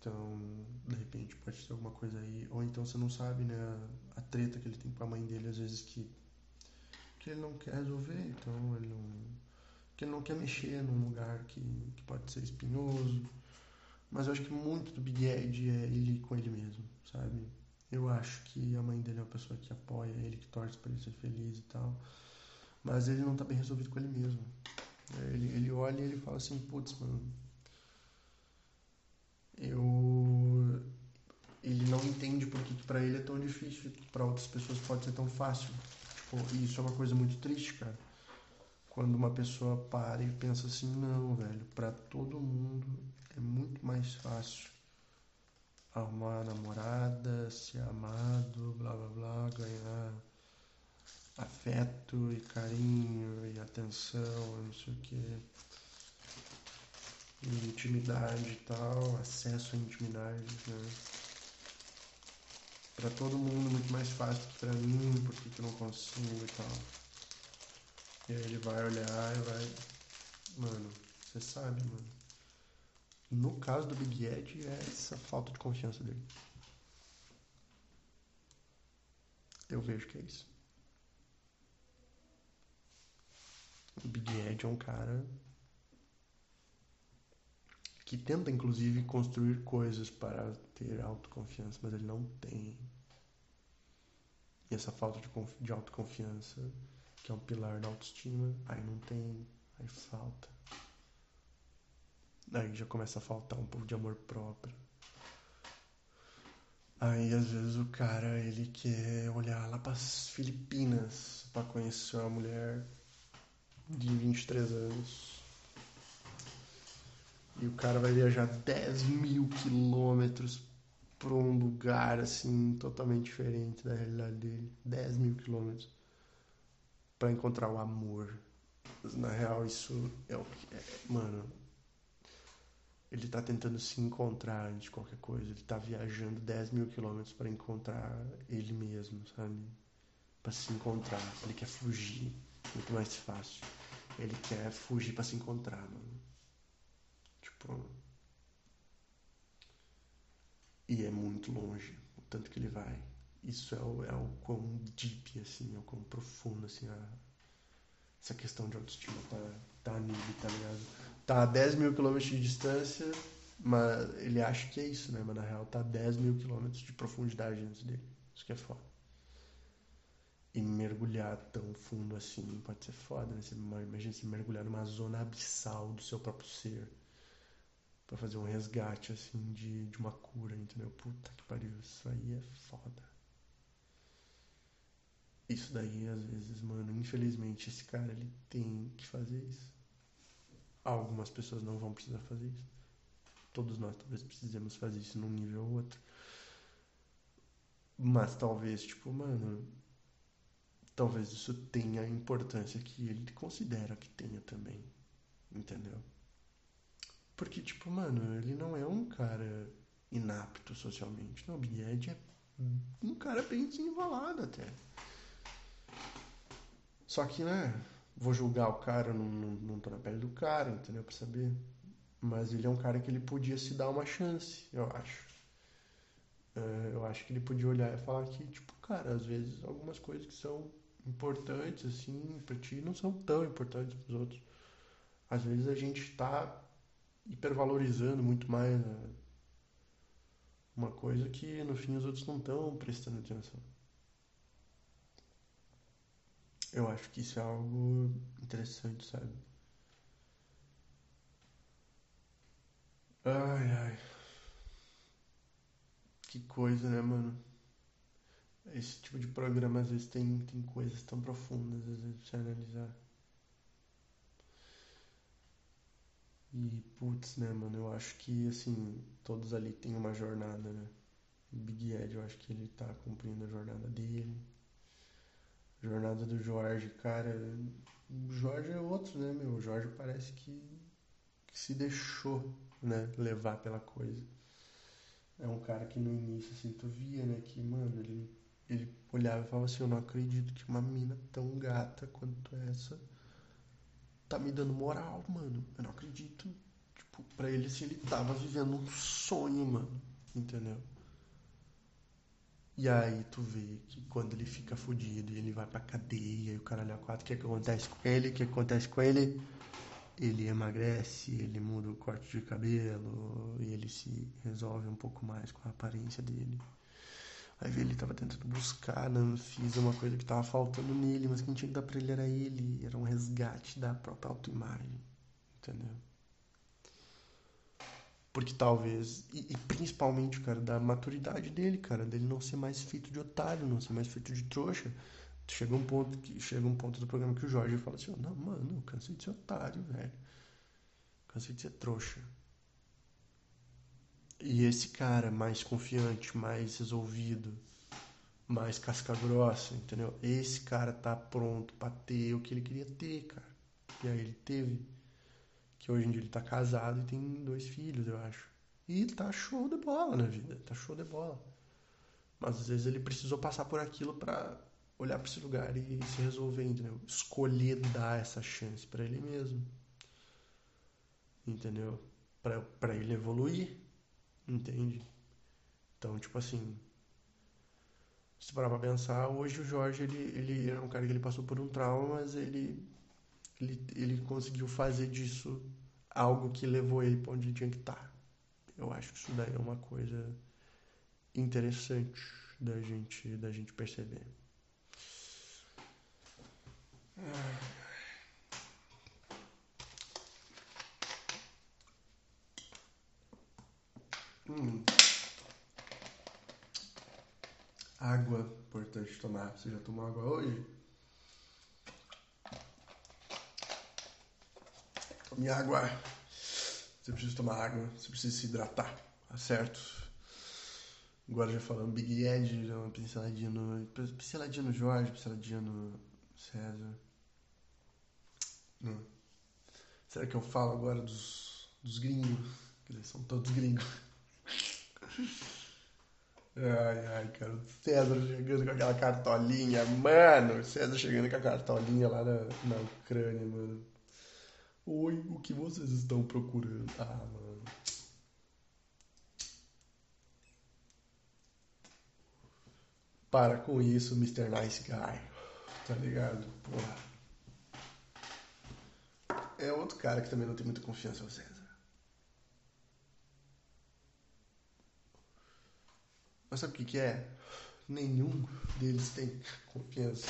Então, de repente, pode ter alguma coisa aí. Ou então você não sabe, né, a, treta que ele tem com a mãe dele, às vezes que, que ele não quer resolver, então ele não que ele não quer mexer num lugar que, que pode ser espinhoso. Mas eu acho que muito do Big Ed é ele com ele mesmo, sabe? Eu acho que a mãe dele é uma pessoa que apoia ele, que torce para ele ser feliz e tal. Mas ele não tá bem resolvido com ele mesmo. Ele, ele olha e ele fala assim, putz, mano. Eu. Ele não entende porque que pra ele é tão difícil, para outras pessoas pode ser tão fácil. Tipo, e isso é uma coisa muito triste, cara quando uma pessoa para e pensa assim, não, velho, para todo mundo é muito mais fácil arrumar namorada, ser amado, blá blá blá, ganhar afeto e carinho e atenção, não sei o que, intimidade e tal, acesso à intimidade, né? Pra todo mundo muito mais fácil que pra mim, porque que eu não consigo e tal. E aí ele vai olhar e vai. Mano, você sabe, mano. No caso do Big Ed, é essa falta de confiança dele. Eu vejo que é isso. O Big Ed é um cara que tenta, inclusive, construir coisas para ter autoconfiança, mas ele não tem. E essa falta de, de autoconfiança que é um pilar da autoestima, aí não tem, aí falta. Aí já começa a faltar um pouco de amor próprio. Aí às vezes o cara ele quer olhar lá para as Filipinas para conhecer uma mulher de 23 anos. E o cara vai viajar 10 mil quilômetros para um lugar assim totalmente diferente da realidade dele. 10 mil quilômetros para encontrar o amor. Na real, isso é o que. É, mano, ele tá tentando se encontrar antes de qualquer coisa. Ele tá viajando 10 mil quilômetros para encontrar ele mesmo, sabe? Para se encontrar. Ele quer fugir. Muito mais fácil. Ele quer fugir para se encontrar, mano. E é muito longe o tanto que ele vai isso é o, é o quão deep, assim, é o quão profundo, assim, a, essa questão de autoestima tá, tá nele, tá ligado? Tá a 10 mil quilômetros de distância, mas ele acha que é isso, né? Mas na real tá a 10 mil quilômetros de profundidade antes dele. Isso que é foda. E mergulhar tão fundo assim pode ser foda, né? Você, imagina se mergulhar numa zona abissal do seu próprio ser para fazer um resgate assim de, de uma cura, entendeu? Puta que pariu, isso aí é foda. Isso daí, às vezes, mano, infelizmente, esse cara ele tem que fazer isso. Algumas pessoas não vão precisar fazer isso. Todos nós talvez precisemos fazer isso num nível ou outro. Mas talvez, tipo, mano, talvez isso tenha a importância que ele considera que tenha também. Entendeu? Porque, tipo, mano, ele não é um cara inapto socialmente. Não, o Big Ed é um cara bem desenrolado até. Só que, né, vou julgar o cara, não, não, não tô na pele do cara, entendeu? Pra saber. Mas ele é um cara que ele podia se dar uma chance, eu acho. É, eu acho que ele podia olhar e falar que, tipo, cara, às vezes algumas coisas que são importantes, assim, pra ti não são tão importantes pros outros. Às vezes a gente tá hipervalorizando muito mais né? uma coisa que no fim os outros não estão prestando atenção. Eu acho que isso é algo interessante, sabe? Ai, ai. Que coisa, né, mano? Esse tipo de programa às vezes tem, tem coisas tão profundas, às vezes, pra você analisar. E, putz, né, mano, eu acho que, assim, todos ali têm uma jornada, né? Big Ed, eu acho que ele tá cumprindo a jornada dele. A jornada do Jorge, cara. O Jorge é outro, né, meu? O Jorge parece que, que se deixou, né, levar pela coisa. É um cara que no início, assim, tu via, né, que, mano, ele, ele olhava e falava assim: Eu não acredito que uma mina tão gata quanto essa tá me dando moral, mano. Eu não acredito. Tipo, pra ele, assim, ele tava vivendo um sonho, mano. Entendeu? E aí tu vê que quando ele fica fudido e ele vai pra cadeia e o caralho a quatro, o que, é acontece com ele? O é que acontece com ele? Ele emagrece, ele muda o corte de cabelo e ele se resolve um pouco mais com a aparência dele. Aí ele tava tentando buscar na Anfisa uma coisa que tava faltando nele, mas quem tinha que dar pra ele era ele. Era um resgate da própria autoimagem. Entendeu? Porque talvez, e, e, principalmente, cara, da maturidade dele, cara, dele não ser mais feito de otário, não ser mais feito de trouxa. Chega um ponto que chega um ponto do programa que o Jorge fala assim: "Não, mano, eu cansei de ser otário, velho. Cansei de ser trouxa." E esse cara mais confiante, mais resolvido, mais casca grossa, entendeu? Esse cara tá pronto para ter o que ele queria ter, cara. E aí ele teve. Que hoje em dia ele tá casado e tem dois filhos, eu acho. E tá show de bola na vida, tá show de bola. Mas às vezes ele precisou passar por aquilo para olhar para esse lugar e se resolver, entendeu? Escolher dar essa chance para ele mesmo. Entendeu? Para ele evoluir. Entende? Então, tipo assim, se parar pra pensar, hoje o Jorge, ele, ele é um cara que ele passou por um trauma, mas ele, ele, ele conseguiu fazer disso algo que levou ele pra onde ele tinha que estar. Tá. Eu acho que isso daí é uma coisa interessante da gente, da gente perceber. Hum. Água, importante tomar. Você já tomou água hoje? Tome água. Você precisa tomar água, você precisa se hidratar, tá certo? Agora já falando Big Ed, uma pinceladinha no. Pinceladinha no Jorge, pinceladinha no César. Hum. Será que eu falo agora dos, dos gringos? Eles são todos gringos. Ai, ai, cara, o César chegando com aquela cartolinha, mano, o César chegando com a cartolinha lá na, na Ucrânia, mano. Oi, o que vocês estão procurando? Ah, mano. Para com isso, Mr. Nice Guy. Tá ligado? Porra. É outro cara que também não tem muita confiança no César. Mas sabe o que, que é? Nenhum deles tem confiança.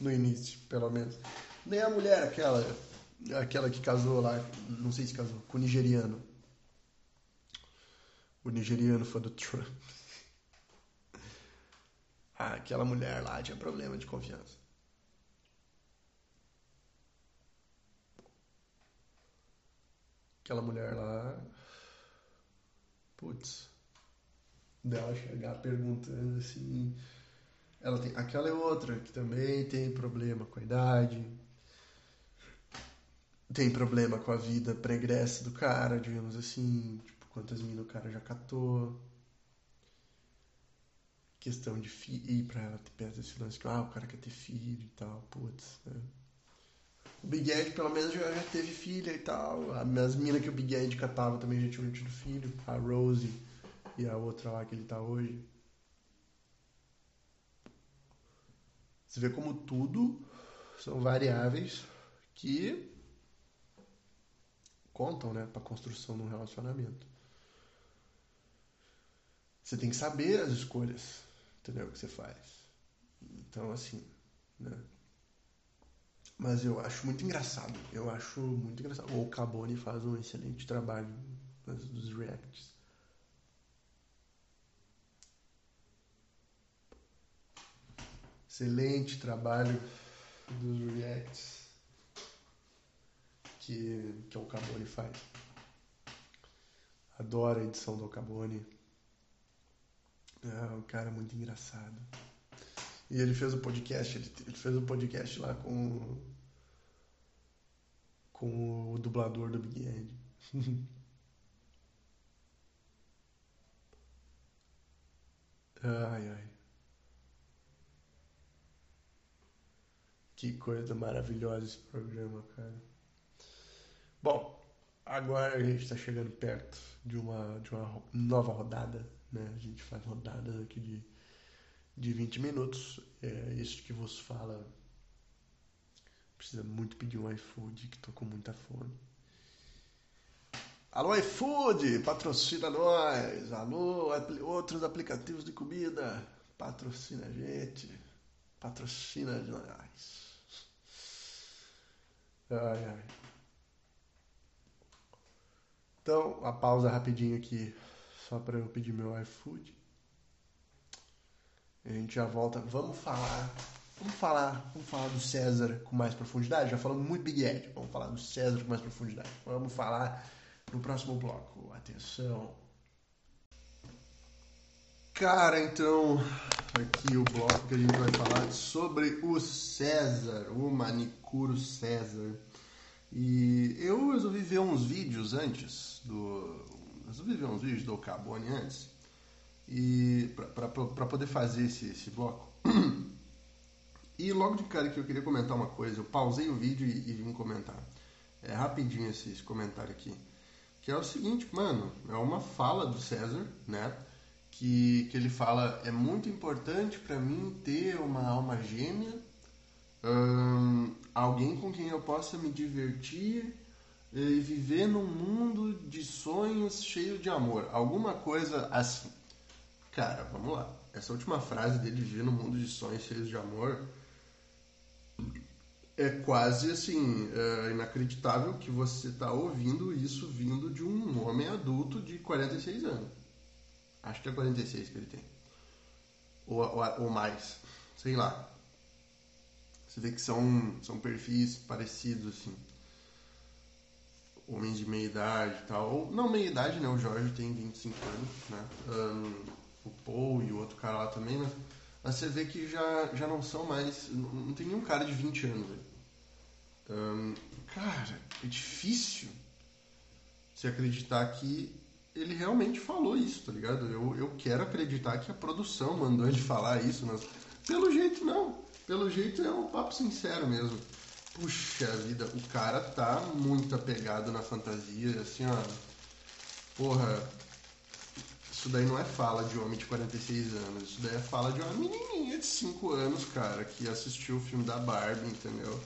No início, pelo menos. Nem a mulher, aquela, aquela que casou lá, não sei se casou, com o nigeriano. O nigeriano foi do Trump. Ah, aquela mulher lá tinha problema de confiança. Aquela mulher lá. Putz dela chegar perguntando assim. Ela tem, aquela é outra que também tem problema com a idade, tem problema com a vida pregressa do cara, digamos assim, tipo, quantas minas o cara já catou. Questão de filho, ir pra ela ter esse lance que ah, o cara quer ter filho e tal, putz, né? O Big Ed pelo menos já, já teve filha e tal. As minas que o Big Ed catava também já tinham tido filho. A Rose e a outra lá que ele tá hoje. Você vê como tudo são variáveis que contam, né, para a construção de um relacionamento. Você tem que saber as escolhas, entendeu? Que você faz. Então, assim, né? Mas eu acho muito engraçado. Eu acho muito engraçado. O Cabone faz um excelente trabalho dos reacts. Excelente trabalho dos reacts que, que o Cabone faz. Adoro a edição do Cabone. É um cara muito engraçado. E ele fez o um podcast, ele, ele fez um podcast lá com com o dublador do Big End. ai ai. Que coisa maravilhosa esse programa, cara. Bom, agora a gente está chegando perto de uma, de uma nova rodada, né? A gente faz rodadas aqui de de 20 minutos. É isso que vos fala. Precisa muito pedir um iFood, que tô com muita fome. Alô iFood, patrocina nós. Alô, outros aplicativos de comida, patrocina a gente. Patrocina nós. Ai, ai. Então, a pausa rapidinho aqui, só para eu pedir meu iFood. A gente já volta. Vamos falar. Vamos falar, vamos falar do César com mais profundidade. Já falamos muito Big Ed. Vamos falar do César com mais profundidade. Vamos falar no próximo bloco. Atenção. Cara, então, aqui o bloco que a gente vai falar sobre o César, o manicuro César. E eu resolvi ver uns vídeos antes do. Resolvi ver uns vídeos do Carbone antes e para poder fazer esse, esse bloco. E logo de cara que eu queria comentar uma coisa, eu pausei o vídeo e, e vim comentar. É rapidinho esse, esse, comentário aqui. Que é o seguinte, mano, é uma fala do César, né? Que, que ele fala, é muito importante para mim ter uma alma gêmea, hum, alguém com quem eu possa me divertir e viver num mundo de sonhos cheio de amor. Alguma coisa assim. Cara, vamos lá. Essa última frase dele, viver no mundo de sonhos cheios de amor, é quase assim, é inacreditável que você está ouvindo isso vindo de um homem adulto de 46 anos. Acho que é 46 que ele tem. Ou, ou, ou mais. Sei lá. Você vê que são, são perfis parecidos, assim. Homens de meia idade e tal. Ou, não meia idade, né? O Jorge tem 25 anos, né? Um, o Paul e o outro cara lá também, mas, mas você vê que já, já não são mais. Não, não tem nenhum cara de 20 anos. Um, cara, é difícil você acreditar que ele realmente falou isso, tá ligado? Eu, eu quero acreditar que a produção mandou ele falar isso, mas pelo jeito não. Pelo jeito é um papo sincero mesmo. Puxa vida, o cara tá muito apegado na fantasia, assim, ó. Porra, isso daí não é fala de homem de 46 anos, isso daí é fala de uma menininha de 5 anos, cara, que assistiu o filme da Barbie, entendeu?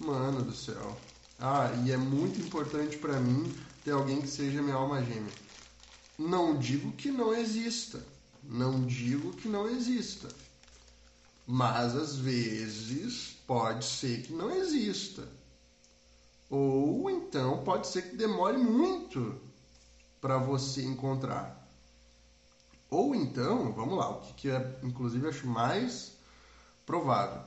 Mano do céu. Ah, e é muito importante para mim ter alguém que seja minha alma gêmea. Não digo que não exista. Não digo que não exista. Mas às vezes pode ser que não exista. Ou então pode ser que demore muito para você encontrar. Ou então, vamos lá, o que, que é, inclusive, acho mais provável.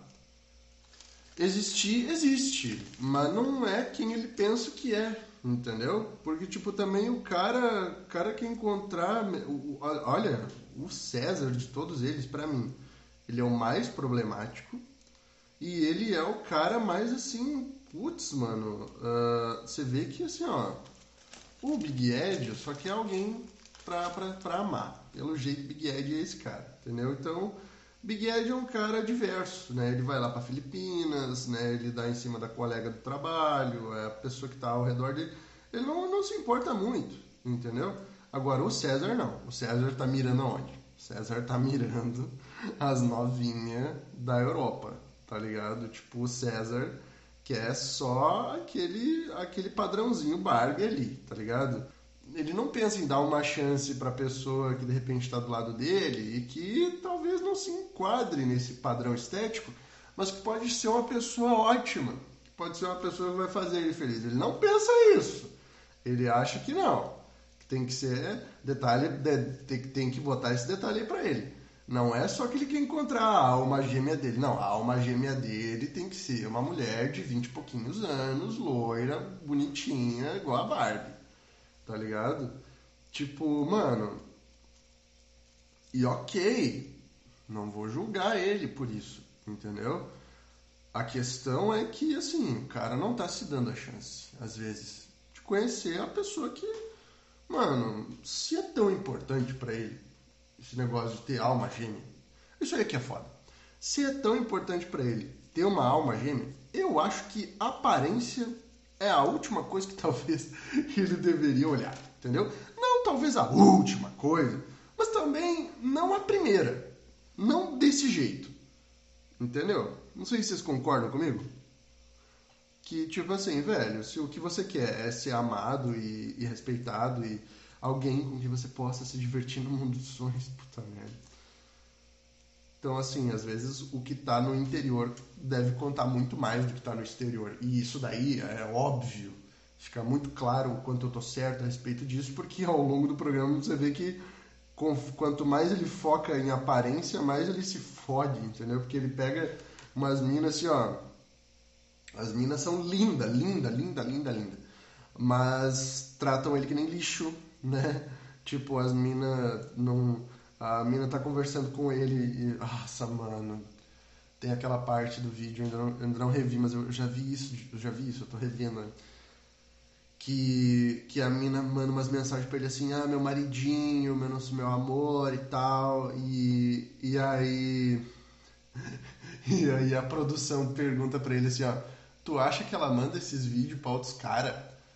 Existir, existe, mas não é quem ele pensa que é, entendeu? Porque, tipo, também o cara, cara que encontrar. O, olha, o César de todos eles, para mim, ele é o mais problemático e ele é o cara mais assim. Putz, mano, uh, você vê que assim, ó, o Big Ed só quer alguém pra, pra, pra amar pelo jeito Big Ed é esse cara, entendeu? Então, Big Ed é um cara diverso, né? Ele vai lá para Filipinas, né? Ele dá em cima da colega do trabalho, é a pessoa que está ao redor dele. Ele não, não se importa muito, entendeu? Agora, o César não. O César está mirando aonde? O César está mirando as novinhas da Europa, tá ligado? Tipo, o César que é só aquele, aquele padrãozinho Barbie ali, tá ligado? Ele não pensa em dar uma chance pra pessoa que de repente está do lado dele e que talvez não se enquadre nesse padrão estético, mas que pode ser uma pessoa ótima, que pode ser uma pessoa que vai fazer ele feliz. Ele não pensa isso. Ele acha que não. Que tem que ser detalhe, tem, tem que botar esse detalhe pra ele. Não é só que ele quer encontrar a alma gêmea dele. Não, a alma gêmea dele tem que ser uma mulher de 20 e pouquinhos anos, loira, bonitinha, igual a Barbie. Tá ligado? Tipo, mano. E ok. Não vou julgar ele por isso. Entendeu? A questão é que, assim, o cara não tá se dando a chance, às vezes, de conhecer a pessoa que, mano, se é tão importante para ele esse negócio de ter alma gêmea. Isso aí que é foda. Se é tão importante para ele ter uma alma gêmea, eu acho que aparência é a última coisa que talvez ele deveria olhar, entendeu? Não talvez a última coisa, mas também não a primeira. Não desse jeito. Entendeu? Não sei se vocês concordam comigo. Que, tipo assim, velho, se o que você quer é ser amado e, e respeitado e alguém com quem você possa se divertir no mundo dos sonhos. Puta merda. Então, assim, às vezes o que está no interior deve contar muito mais do que está no exterior. E isso daí é óbvio. Fica muito claro o quanto eu tô certo a respeito disso, porque ao longo do programa você vê que quanto mais ele foca em aparência, mais ele se fode, entendeu? Porque ele pega umas minas assim, ó. As minas são linda, linda, linda, linda, linda. Mas tratam ele que nem lixo, né? Tipo, as minas não. A mina tá conversando com ele e. Nossa, mano. Tem aquela parte do vídeo, eu ainda não, ainda não revi, mas eu já vi isso, eu já vi isso, eu tô revendo. Né? Que, que a mina manda umas mensagens pra ele assim, ah, meu maridinho, meu, nosso, meu amor e tal. E, e aí. E aí a produção pergunta pra ele assim, ó, tu acha que ela manda esses vídeos pra outros caras?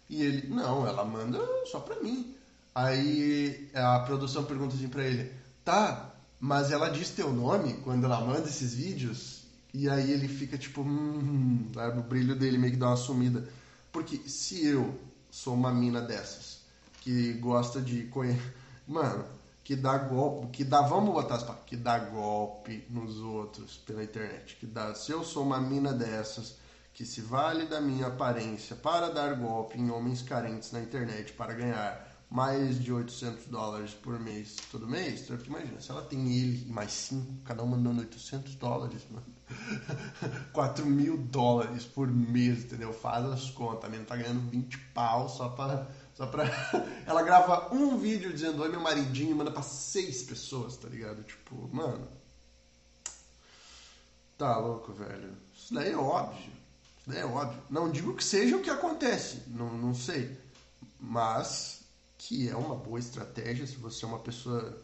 E ele, não, ela manda só pra mim. Aí a produção pergunta assim pra ele: Tá, mas ela diz teu nome quando ela manda esses vídeos? E aí ele fica tipo, hum, o brilho dele meio que dá uma sumida. Porque se eu sou uma mina dessas, que gosta de conhecer. Mano, que dá golpe, que dá, vamos botar as palavras, que dá golpe nos outros pela internet. Que dá, se eu sou uma mina dessas, que se vale da minha aparência para dar golpe em homens carentes na internet para ganhar mais de 800 dólares por mês todo mês, então imagina, se ela tem ele e mais cinco, cada um mandando 800 dólares, mano. 4 mil dólares por mês, entendeu? Faz as contas, a menina tá ganhando 20 pau só pra. Só pra... ela grava um vídeo dizendo oi meu maridinho e manda pra seis pessoas, tá ligado? Tipo, mano. Tá louco, velho. Isso daí é óbvio. Isso daí é óbvio. Não digo que seja o que acontece, não, não sei. Mas que é uma boa estratégia se você é uma pessoa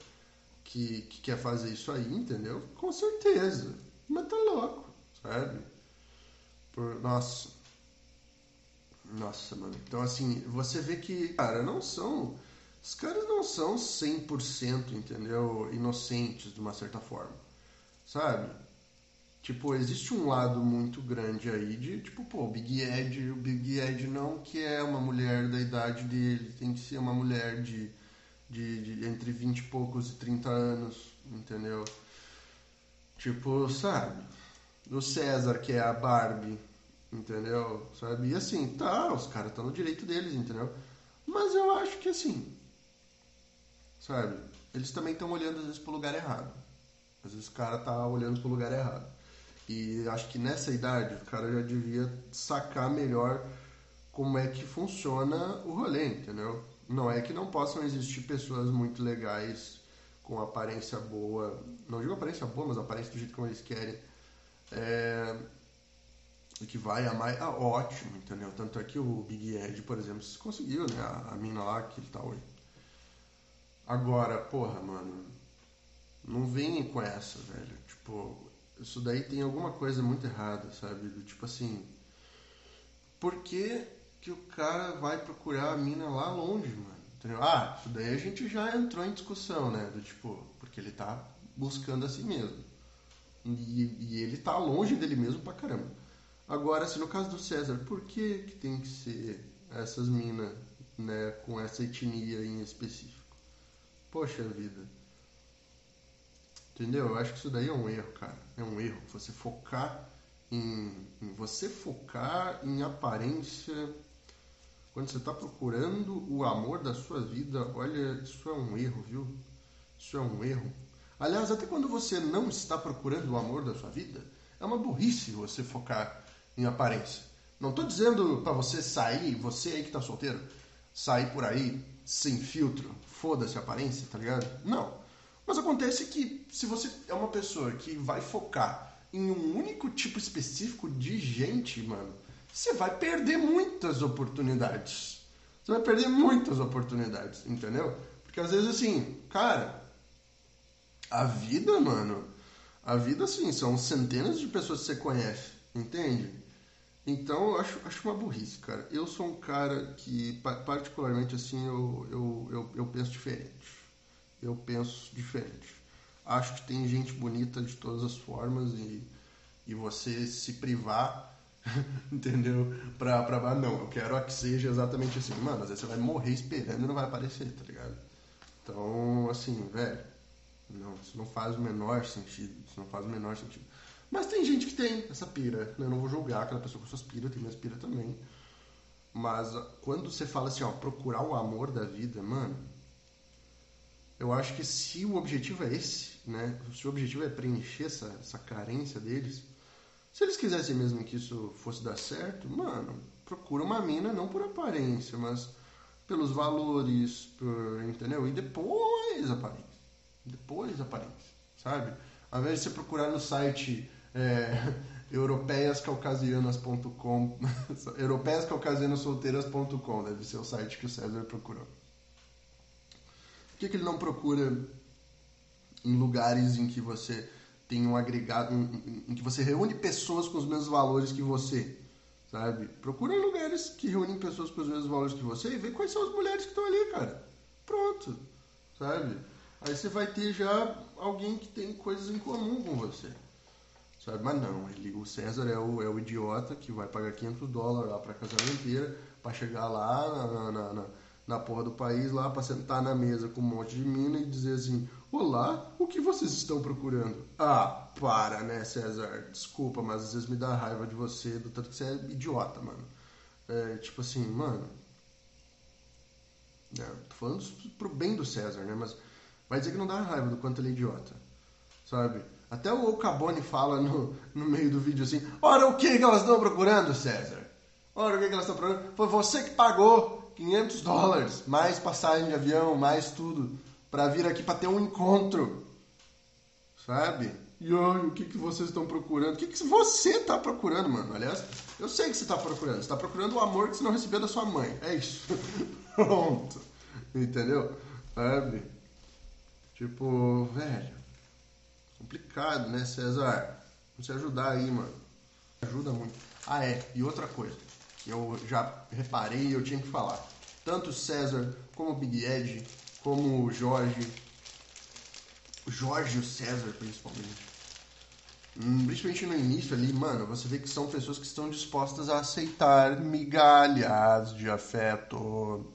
que, que quer fazer isso aí, entendeu? Com certeza. Mas tá louco, sabe? Por, nossa. Nossa, mano. Então, assim, você vê que, cara, não são. Os caras não são 100%, entendeu? Inocentes, de uma certa forma. Sabe? Tipo, existe um lado muito grande aí de, tipo, pô, o Big Ed, o Big Ed não que é uma mulher da idade dele, tem que ser uma mulher de, de, de entre 20 e poucos e 30 anos, entendeu? Tipo, sabe? O César, que é a Barbie, entendeu? Sabe? E assim, tá, os caras estão no direito deles, entendeu? Mas eu acho que assim, sabe? Eles também estão olhando às vezes pro lugar errado. Às vezes o cara tá olhando pro lugar errado. E acho que nessa idade o cara já devia sacar melhor como é que funciona o rolê, entendeu? Não é que não possam existir pessoas muito legais com aparência boa, não digo aparência boa, mas aparência do jeito como eles querem, é, que vai amar, ah, ótimo, entendeu? Tanto é que o Big Ed, por exemplo, conseguiu, né? A, a mina lá que ele tá hoje. Agora, porra, mano, não venham com essa, velho. Tipo, isso daí tem alguma coisa muito errada, sabe? Do tipo assim, por que, que o cara vai procurar a mina lá longe, mano? Ah, isso daí a gente já entrou em discussão, né? Do tipo, porque ele tá buscando a si mesmo. E, e ele tá longe dele mesmo pra caramba. Agora, assim, no caso do César, por que, que tem que ser essas minas, né, com essa etnia em específico? Poxa vida. Entendeu? Eu acho que isso daí é um erro, cara. É um erro. Você focar em, em você focar em aparência quando você está procurando o amor da sua vida, olha, isso é um erro, viu? Isso é um erro. Aliás, até quando você não está procurando o amor da sua vida, é uma burrice você focar em aparência. Não estou dizendo para você sair, você aí que está solteiro, sair por aí sem filtro, foda-se a aparência, tá ligado? Não. Mas acontece que se você é uma pessoa que vai focar em um único tipo específico de gente, mano, você vai perder muitas oportunidades. Você vai perder muitas oportunidades, entendeu? Porque às vezes assim, cara, a vida, mano, a vida assim, são centenas de pessoas que você conhece, entende? Então eu acho, acho uma burrice, cara. Eu sou um cara que, particularmente assim, eu, eu, eu, eu penso diferente. Eu penso diferente. Acho que tem gente bonita de todas as formas e, e você se privar entendeu? Pra, pra. Não, eu quero que seja exatamente assim. Mano, às vezes você vai morrer esperando e não vai aparecer, tá ligado? Então, assim, velho. Não, isso não faz o menor sentido. Isso não faz o menor sentido. Mas tem gente que tem essa pira. Né? Eu não vou julgar aquela pessoa com suas piras, tem minhas piras também. Mas quando você fala assim, ó, procurar o amor da vida, mano. Eu acho que se o objetivo é esse, né? Se o objetivo é preencher essa, essa carência deles, se eles quisessem mesmo que isso fosse dar certo, mano, procura uma mina não por aparência, mas pelos valores, por, entendeu? E depois aparência. Depois aparência, sabe? Ao invés de você procurar no site é, europeiascaucasianas.com europeiascaucasianasolteiras.com deve ser o site que o César procurou. Por que, que ele não procura em lugares em que você tem um agregado em, em, que você reúne pessoas com os mesmos valores que você, sabe? Procura lugares que reúnem pessoas com os mesmos valores que você e vê quais são as mulheres que estão ali, cara. Pronto, sabe? Aí você vai ter já alguém que tem coisas em comum com você. Sabe? Mas não, ele, o César é o, é o idiota que vai pagar 500 dólares lá pra casamento para chegar lá na, na, na, na porra do país, lá pra sentar na mesa com um monte de mina e dizer assim: Olá, o que vocês estão procurando? Ah, para, né, César? Desculpa, mas às vezes me dá raiva de você, do tanto que você é idiota, mano. É, tipo assim, mano. É, tô falando pro bem do César, né? Mas vai dizer que não dá raiva do quanto ele é idiota, sabe? Até o Cabone fala no, no meio do vídeo assim: Ora, o que, que elas estão procurando, César? Ora, o que, que elas estão procurando? Foi você que pagou 500 dólares, mais passagem de avião, mais tudo para vir aqui para ter um encontro, sabe? E o que, que vocês estão procurando? O que, que você está procurando, mano? Aliás, eu sei que você está procurando. Você está procurando o amor que você não recebeu da sua mãe. É isso. Pronto. Entendeu? Sabe? Tipo, velho. Complicado, né, César? Você ajudar aí, mano. Ajuda muito. Ah, é. E outra coisa eu já reparei e eu tinha que falar. Tanto César como Big Ed como o Jorge, Jorge e o César principalmente. Hum, principalmente no início ali, mano, você vê que são pessoas que estão dispostas a aceitar migalhas de afeto.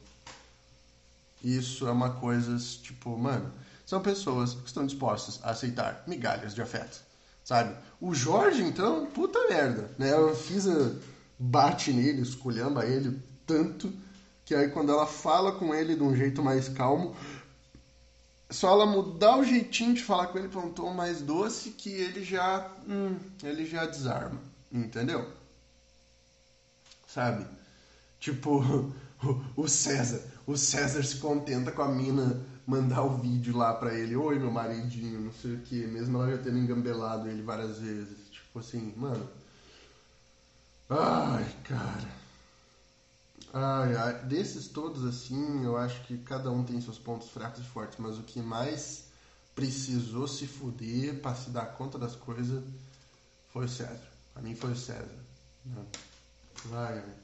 Isso é uma coisa, tipo, mano, são pessoas que estão dispostas a aceitar migalhas de afeto, sabe? O Jorge, então, puta merda, né? Eu fiz a bate nele, esculhamba ele tanto que aí quando ela fala com ele de um jeito mais calmo, só ela mudar o jeitinho de falar com ele para um tom mais doce que ele já, hum, ele já desarma, entendeu? Sabe? Tipo, o César, o César se contenta com a mina mandar o vídeo lá pra ele, oi meu maridinho, não sei o que, mesmo ela já tendo engambelado ele várias vezes, tipo assim, mano. Ai, cara. Ai, ai, desses todos, assim, eu acho que cada um tem seus pontos fracos e fortes, mas o que mais precisou se fuder para se dar conta das coisas foi o César. Pra mim foi o César. Né? Vai, ai.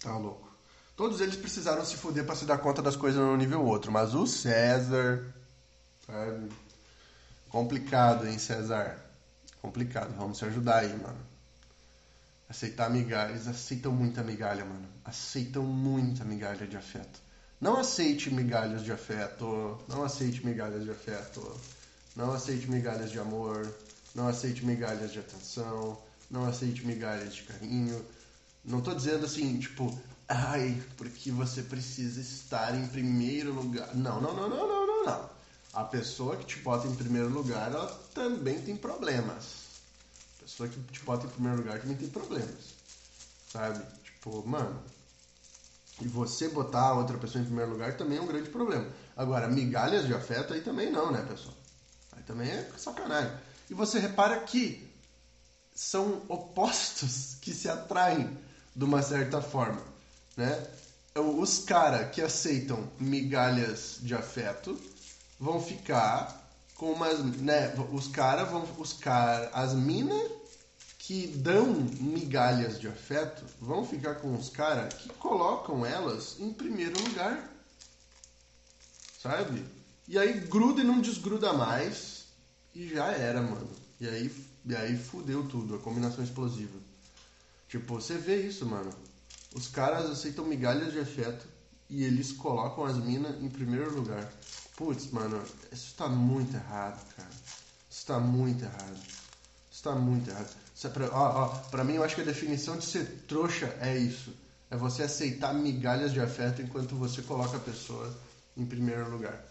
Tá louco. Todos eles precisaram se fuder para se dar conta das coisas num nível outro, mas o César, sabe? Complicado, hein, César? Complicado. Vamos se ajudar aí, mano. Aceitar migalha. Eles aceitam muita migalha, mano. Aceitam muita migalha de afeto. Não aceite migalhas de afeto. Não aceite migalhas de afeto. Não aceite migalhas de amor. Não aceite migalhas de atenção. Não aceite migalhas de carinho. Não tô dizendo assim, tipo, ai, porque você precisa estar em primeiro lugar. Não, não, não, não, não, não, não. A pessoa que te bota em primeiro lugar, ela também tem problemas. Pessoa que te bota em primeiro lugar também tem problemas. Sabe? Tipo, mano. E você botar a outra pessoa em primeiro lugar também é um grande problema. Agora, migalhas de afeto aí também não, né, pessoal? Aí também é sacanagem. E você repara que são opostos que se atraem de uma certa forma, né? Os caras que aceitam migalhas de afeto vão ficar com umas, né? Os caras vão, os cara, as minas que dão migalhas de afeto vão ficar com os caras que colocam elas em primeiro lugar, sabe? E aí gruda e não desgruda mais e já era, mano. E aí, e aí fudeu tudo, a combinação explosiva. Tipo, você vê isso, mano. Os caras aceitam migalhas de afeto e eles colocam as minas em primeiro lugar. Putz, mano, isso tá muito errado, cara. Isso tá muito errado. Isso tá muito errado. Isso é pra, ó, ó, pra mim, eu acho que a definição de ser trouxa é isso. É você aceitar migalhas de afeto enquanto você coloca a pessoa em primeiro lugar.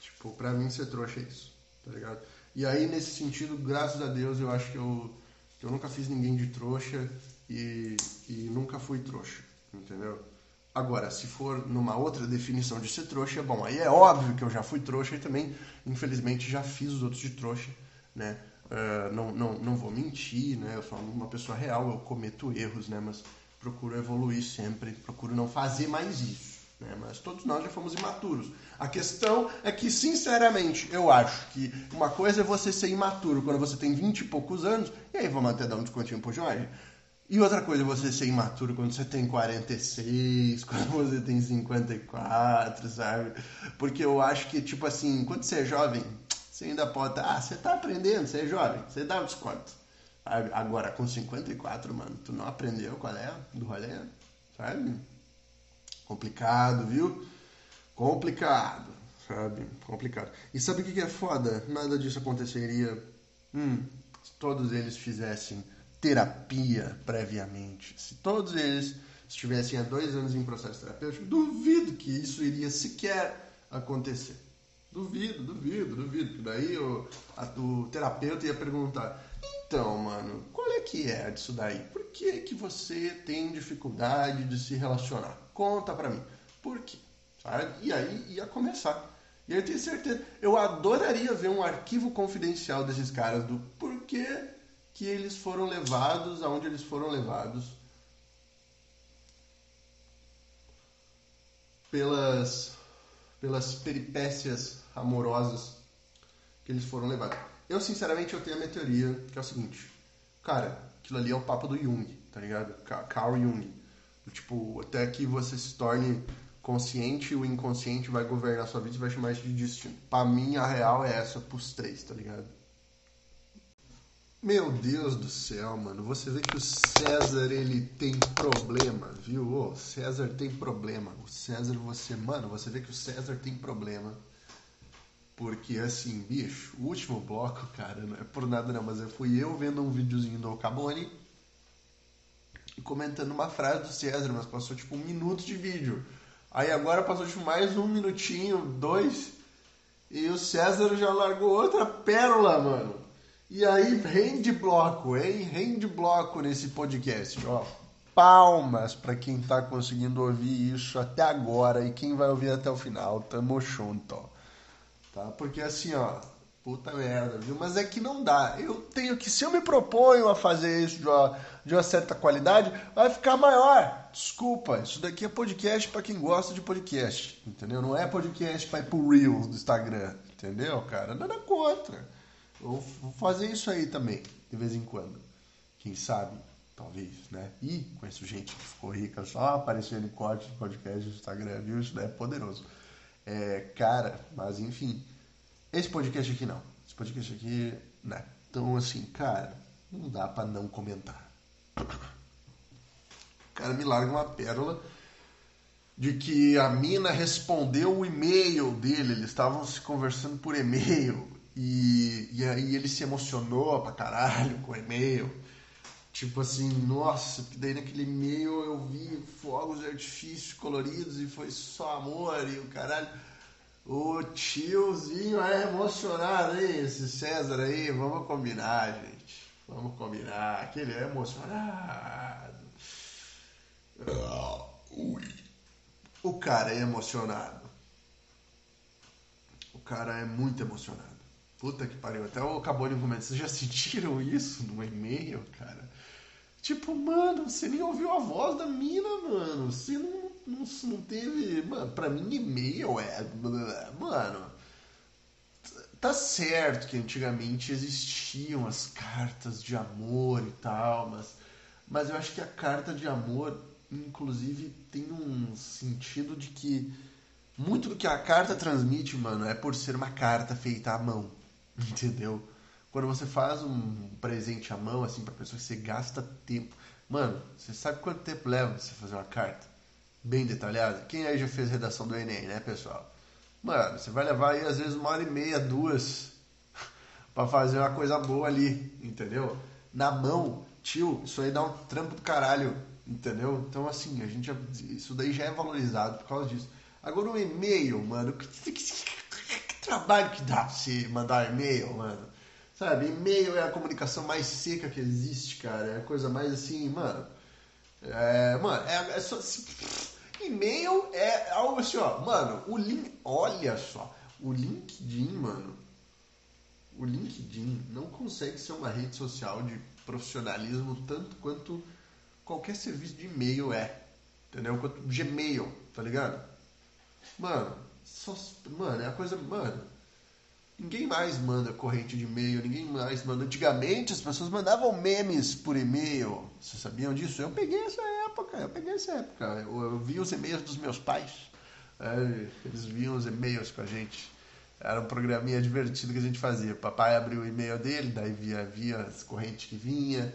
Tipo, pra mim, ser trouxa é isso, tá ligado? E aí, nesse sentido, graças a Deus, eu acho que eu eu nunca fiz ninguém de trouxa e, e nunca fui trouxa, entendeu? Agora, se for numa outra definição de ser trouxa, bom, aí é óbvio que eu já fui trouxa e também, infelizmente, já fiz os outros de trouxa, né? Uh, não, não, não vou mentir, né? Eu sou uma pessoa real, eu cometo erros, né? Mas procuro evoluir sempre, procuro não fazer mais isso. Né? Mas todos nós já fomos imaturos. A questão é que, sinceramente, eu acho que uma coisa é você ser imaturo quando você tem 20 e poucos anos, e aí vamos até dar um descontinho pro Jorge. E outra coisa é você ser imaturo quando você tem 46, quando você tem 54, sabe? Porque eu acho que, tipo assim, quando você é jovem, você ainda pode. Ah, você tá aprendendo, você é jovem, você dá um desconto. Agora, com 54, mano, tu não aprendeu qual é do rolê, sabe? Complicado, viu? Complicado, sabe? Complicado. E sabe o que é foda? Nada disso aconteceria hum, se todos eles fizessem terapia previamente. Se todos eles estivessem há dois anos em processo terapêutico, duvido que isso iria sequer acontecer. Duvido, duvido, duvido. Daí o, a, o terapeuta ia perguntar: então, mano, qual é que é disso daí? Por que, que você tem dificuldade de se relacionar? Conta pra mim. Por quê? Sabe? E aí ia começar. E aí eu tenho certeza. Eu adoraria ver um arquivo confidencial desses caras do porquê que eles foram levados aonde eles foram levados. Pelas, pelas peripécias amorosas que eles foram levados. Eu, sinceramente, eu tenho a minha teoria, que é o seguinte. Cara, aquilo ali é o papo do Jung, tá ligado? Carl Jung. Tipo, até que você se torne consciente, o inconsciente vai governar sua vida e vai chamar isso de destino. Pra mim, a real é essa pros três, tá ligado? Meu Deus do céu, mano. Você vê que o César, ele tem problema, viu? O César tem problema. O César, você... Mano, você vê que o César tem problema. Porque, assim, bicho, o último bloco, cara, não é por nada não, mas eu fui eu vendo um videozinho do Alcabone e comentando uma frase do César, mas passou tipo um minuto de vídeo. Aí agora passou tipo mais um minutinho, dois, e o César já largou outra pérola, mano. E aí rende bloco, hein? Rende bloco nesse podcast, ó. Palmas para quem tá conseguindo ouvir isso até agora e quem vai ouvir até o final. Tamo junto, ó. Tá? Porque assim, ó, puta merda, viu? Mas é que não dá. Eu tenho que, se eu me proponho a fazer isso de uma, de uma certa qualidade, vai ficar maior. Desculpa, isso daqui é podcast para quem gosta de podcast, entendeu? Não é podcast para ir pro Reels do Instagram, entendeu, cara? Nada contra. Vou fazer isso aí também, de vez em quando. Quem sabe, talvez, né? E conheço gente que ficou rica só aparecendo em corte de podcast do Instagram, viu? Isso daí é poderoso. É, cara, mas enfim. Esse podcast aqui não. Esse podcast aqui, né? Então, assim, cara, não dá para não comentar. O cara me larga uma pérola de que a mina respondeu o e-mail dele, eles estavam se conversando por e-mail e, e aí ele se emocionou pra caralho com o e-mail. Tipo assim, nossa, que daí naquele e-mail eu vi fogos de artifício coloridos e foi só amor e o caralho. O tiozinho é emocionado, hein? Esse César aí, vamos combinar, gente. Vamos combinar, que ele é emocionado. ui. O cara é emocionado. O cara é muito emocionado. Puta que pariu. Até o Cabone comenta. Vocês já sentiram isso no e-mail, cara? Tipo, mano, você nem ouviu a voz da mina, mano. Você não, não, não teve. Mano, pra mim, e-mail é. Mano. Tá certo que antigamente existiam as cartas de amor e tal, mas, mas eu acho que a carta de amor inclusive, tem um sentido de que muito do que a carta transmite, mano, é por ser uma carta feita à mão, entendeu? Quando você faz um presente à mão, assim, pra pessoa você gasta tempo. Mano, você sabe quanto tempo leva você fazer uma carta? Bem detalhada? Quem aí já fez redação do Enem, né, pessoal? Mano, você vai levar aí às vezes uma hora e meia, duas, para fazer uma coisa boa ali, entendeu? Na mão, tio, isso aí dá um trampo do caralho Entendeu? Então, assim, a gente já, isso daí já é valorizado por causa disso. Agora, o e-mail, mano, trabalho que dá você mandar e-mail, mano? Sabe, e-mail é a comunicação mais seca que existe, cara. É a coisa mais assim, mano. É, mano, é, é só. Assim, e-mail é algo assim, ó. Mano, o link. Olha só. O LinkedIn, mano. O LinkedIn não consegue ser uma rede social de profissionalismo tanto quanto qualquer serviço de e-mail é. Entendeu? Quanto Gmail, tá ligado? Mano, só, mano, é a coisa. Mano, ninguém mais manda corrente de e-mail, ninguém mais manda. Antigamente as pessoas mandavam memes por e-mail. Vocês sabiam disso? Eu peguei essa época, eu peguei essa época. Eu, eu vi os e-mails dos meus pais. É, eles viam os e-mails com a gente. Era um programinha divertido que a gente fazia. Papai abriu o e-mail dele, daí via, via as correntes que vinha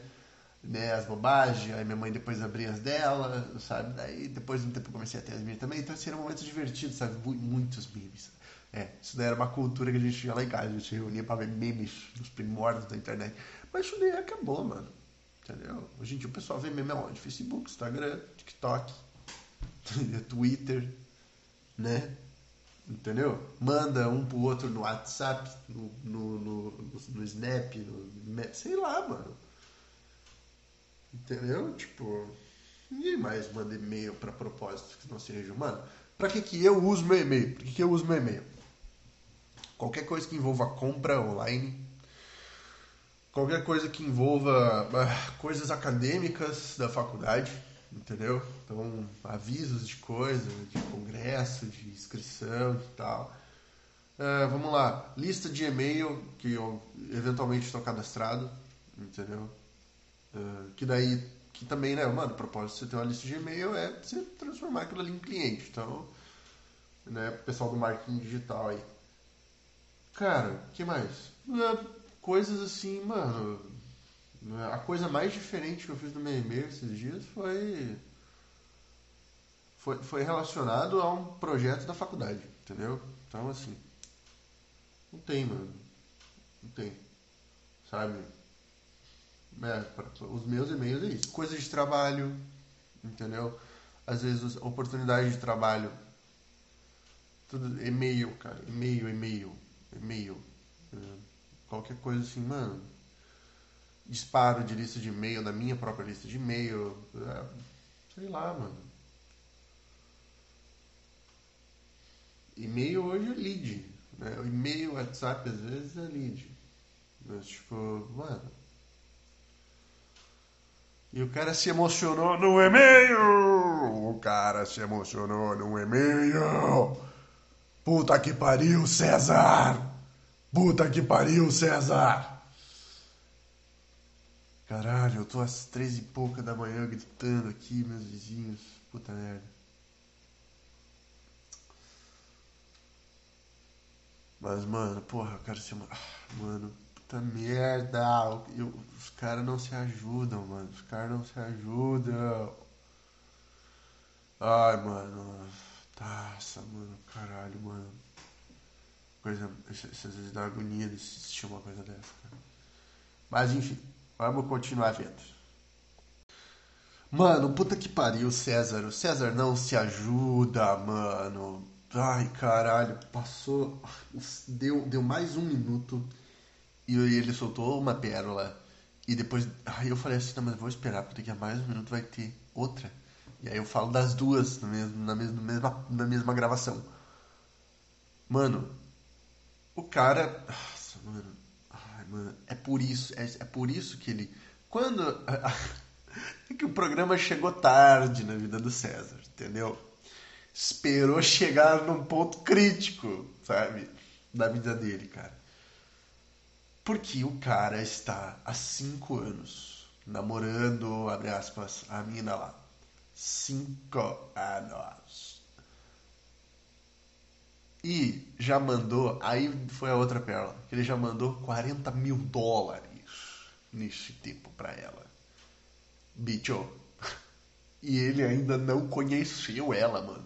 né, as bobagens, aí minha mãe depois abria as dela, sabe? Daí depois de um tempo eu comecei a ter as minhas também, então assim, eram momentos divertidos, sabe? Muitos memes. É, isso daí era uma cultura que a gente tinha lá em casa, a gente reunia pra ver memes dos primórdios da internet. Mas isso daí acabou, mano. Entendeu? Hoje em dia o pessoal vê meme aonde? Facebook, Instagram, TikTok, Twitter, né? Entendeu? Manda um pro outro no WhatsApp, no, no, no, no Snap, no, sei lá, mano. Entendeu? Tipo, ninguém mais manda e-mail para propósito que não seja humano. Para que, que eu uso meu e-mail? Para que, que eu uso meu e-mail? Qualquer coisa que envolva compra online, qualquer coisa que envolva uh, coisas acadêmicas da faculdade, entendeu? Então, avisos de coisa, de congresso, de inscrição e tal. Uh, vamos lá, lista de e-mail que eu eventualmente estou cadastrado, entendeu? Uh, que daí, que também, né, mano, o propósito de você ter uma lista de e-mail é você transformar aquilo ali em cliente. Então, né, pessoal do marketing digital aí. Cara, que mais? Uh, coisas assim, mano. A coisa mais diferente que eu fiz no meu e-mail esses dias foi, foi, foi relacionado a um projeto da faculdade, entendeu? Então, assim, não tem, mano. Não tem. Sabe? É, os meus e-mails é isso. Coisas de trabalho, entendeu? Às vezes oportunidades de trabalho. Tudo, e-mail, cara. E-mail, e-mail, e-mail. É, qualquer coisa assim, mano. Disparo de lista de e-mail, da minha própria lista de e-mail. É, sei lá, mano. E-mail hoje é lead. Né? O e-mail, WhatsApp às vezes é lead. Mas, tipo, mano e o cara se emocionou no e-mail! O cara se emocionou no e-mail! Puta que pariu, César! Puta que pariu, César! Caralho, eu tô às três e pouca da manhã gritando aqui, meus vizinhos. Puta merda. Mas, mano, porra, eu quero ser. Ah, mano, puta merda. Eu, os caras não se ajudam, mano. Os caras não se ajudam. Ai, mano. Taça, mano. Caralho, mano. Coisa. Às vezes dá agonia de assistir uma coisa dessa, cara. Mas enfim, vamos continuar vendo. Mano, puta que pariu, César. O César não se ajuda, mano. Ai, caralho, passou. Deu, deu mais um minuto e ele soltou uma pérola. E depois. Aí eu falei assim: não, mas vou esperar, porque daqui a mais um minuto vai ter outra. E aí eu falo das duas na mesma, na mesma, mesma, na mesma gravação. Mano, o cara. Nossa, mano. Ai, mano. É por isso. É, é por isso que ele. Quando. É que o programa chegou tarde na vida do César, entendeu? Esperou chegar num ponto crítico, sabe? Da vida dele, cara. Porque o cara está há cinco anos namorando, abre aspas, a mina lá cinco anos. E já mandou, aí foi a outra pérola, que ele já mandou 40 mil dólares nesse tempo para ela. Bicho. E ele ainda não conheceu ela, mano.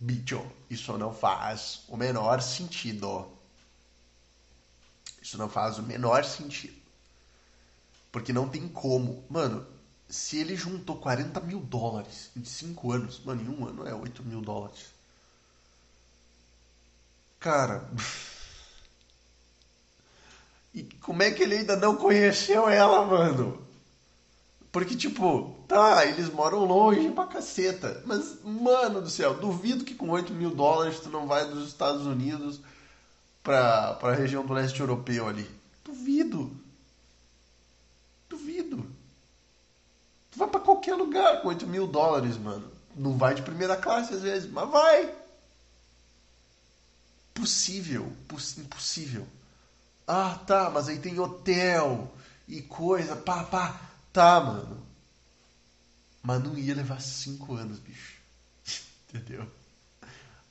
Bicho, isso não faz o menor sentido. Isso não faz o menor sentido. Porque não tem como. Mano, se ele juntou 40 mil dólares em 5 anos, mano, em um ano é 8 mil dólares. Cara. E como é que ele ainda não conheceu ela, mano? Porque, tipo, tá, eles moram longe pra caceta. Mas, mano do céu, duvido que com 8 mil dólares tu não vai dos Estados Unidos pra, pra região do leste europeu ali. Duvido. Duvido. Tu vai para qualquer lugar com 8 mil dólares, mano. Não vai de primeira classe às vezes, mas vai. Possível, impossível. Ah, tá, mas aí tem hotel e coisa, pá, pá. Tá, mano. Mas não ia levar cinco anos, bicho. entendeu?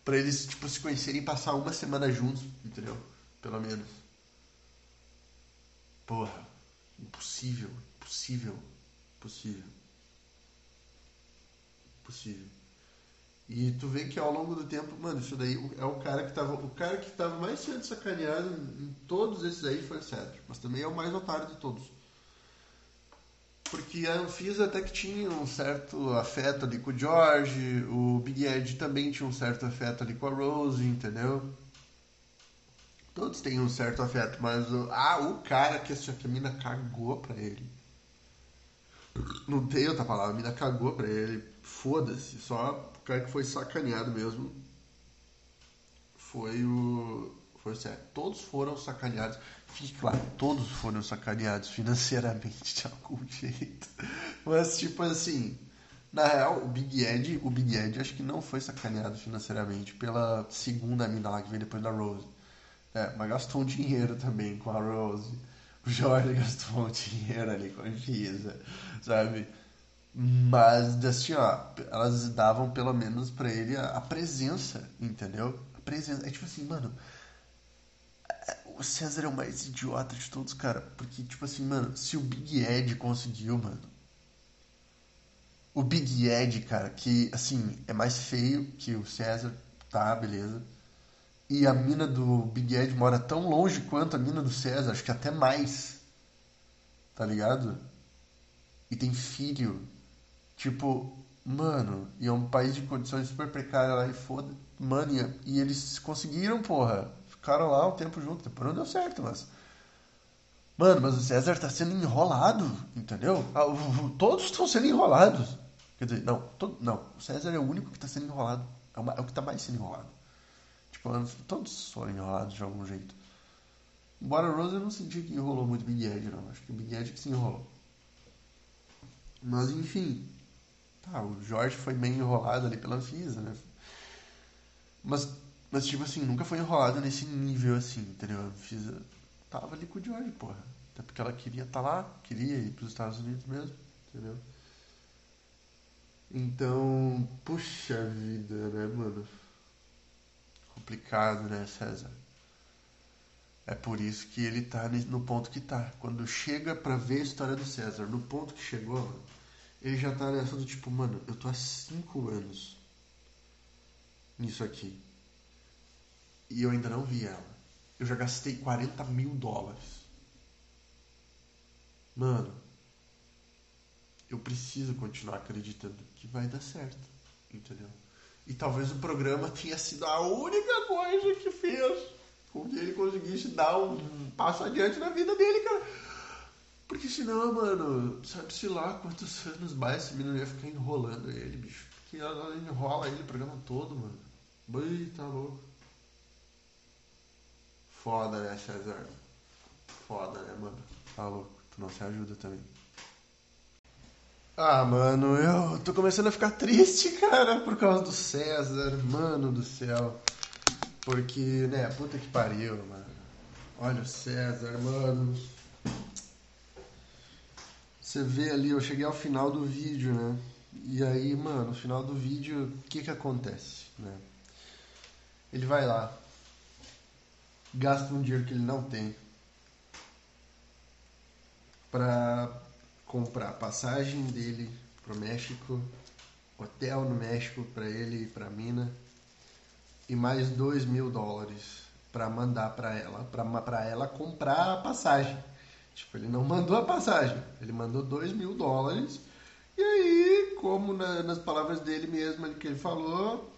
Pra eles, tipo, se conhecerem e passar uma semana juntos, entendeu? Pelo menos. Porra. Impossível, impossível. Possível. Possível. E tu vê que ao longo do tempo, mano, isso daí é o cara que tava. O cara que tava mais sendo sacaneado em todos esses aí foi o Cedric. Mas também é o mais otário de todos. Porque a Anfisa até que tinha um certo afeto ali com o George, o Big Ed também tinha um certo afeto ali com a Rose, entendeu? Todos têm um certo afeto, mas o, ah, o cara que, que a mina cagou pra ele não tem outra palavra. A mina cagou pra ele. Foda-se. Só o cara que foi sacaneado mesmo foi o. Foi certo. Todos foram sacaneados. Fique claro, todos foram sacaneados financeiramente de algum jeito. Mas, tipo assim. Na real, o Big Ed, o Big Ed acho que não foi sacaneado financeiramente pela segunda mina lá que veio depois da Rose. É, mas gastou um dinheiro também com a Rose. O Jorge gastou um dinheiro ali com a Giza sabe? Mas, assim, ó, elas davam pelo menos para ele a, a, presença, entendeu? A presença. É tipo assim, mano. O César é o mais idiota de todos, cara. Porque, tipo assim, mano, se o Big Ed conseguiu, mano. O Big Ed, cara, que, assim, é mais feio que o César, tá, beleza. E a mina do Big Ed mora tão longe quanto a mina do César, acho que até mais. Tá ligado? e tem filho. Tipo, mano, e é um país de condições super precárias lá e foda. Mano, e, e eles conseguiram, porra. Ficaram lá um tempo junto. Depois não deu certo, mas. Mano, mas o César tá sendo enrolado, entendeu? Ah, todos estão sendo enrolados. Quer dizer, não, todo, não, o César é o único que tá sendo enrolado. É, uma, é o que tá mais sendo enrolado. Tipo, todos foram enrolados de algum jeito. Embora a Rose eu não senti que enrolou muito o Big Ed, não. Acho que o Big Ed que se enrolou. Mas enfim, tá, o Jorge foi meio enrolado ali pela Anfisa, né? Mas, mas tipo assim, nunca foi enrolado nesse nível assim, entendeu? A Anfisa tava ali com o Jorge, porra. Até porque ela queria estar tá lá, queria ir pros Estados Unidos mesmo, entendeu? Então, puxa vida, né, mano? complicado, né, César? É por isso que ele tá no ponto que tá. Quando chega pra ver a história do César, no ponto que chegou, ele já tá nessa do tipo, mano, eu tô há cinco anos nisso aqui. E eu ainda não vi ela. Eu já gastei 40 mil dólares. Mano, eu preciso continuar acreditando que vai dar certo. Entendeu? E talvez o programa tenha sido a única coisa que fez com que ele conseguisse dar um passo adiante na vida dele, cara. Porque senão, mano, sabe-se lá quantos anos mais esse menino ia ficar enrolando ele, bicho. Porque ela enrola ele o programa todo, mano. Bui, tá louco. Foda, né, César? Foda, né, mano? Tá louco. Tu não se ajuda também. Ah, mano, eu tô começando a ficar triste, cara, por causa do César. Mano do céu. Porque, né, puta que pariu, mano. Olha o César, mano. Você vê ali, eu cheguei ao final do vídeo, né? E aí, mano, no final do vídeo, o que que acontece, né? Ele vai lá, gasta um dinheiro que ele não tem para comprar passagem dele pro México, hotel no México para ele e pra mina e mais dois mil dólares para mandar para ela, para ela comprar a passagem. Tipo, ele não mandou a passagem, ele mandou dois mil dólares. E aí, como na, nas palavras dele mesmo, que ele falou,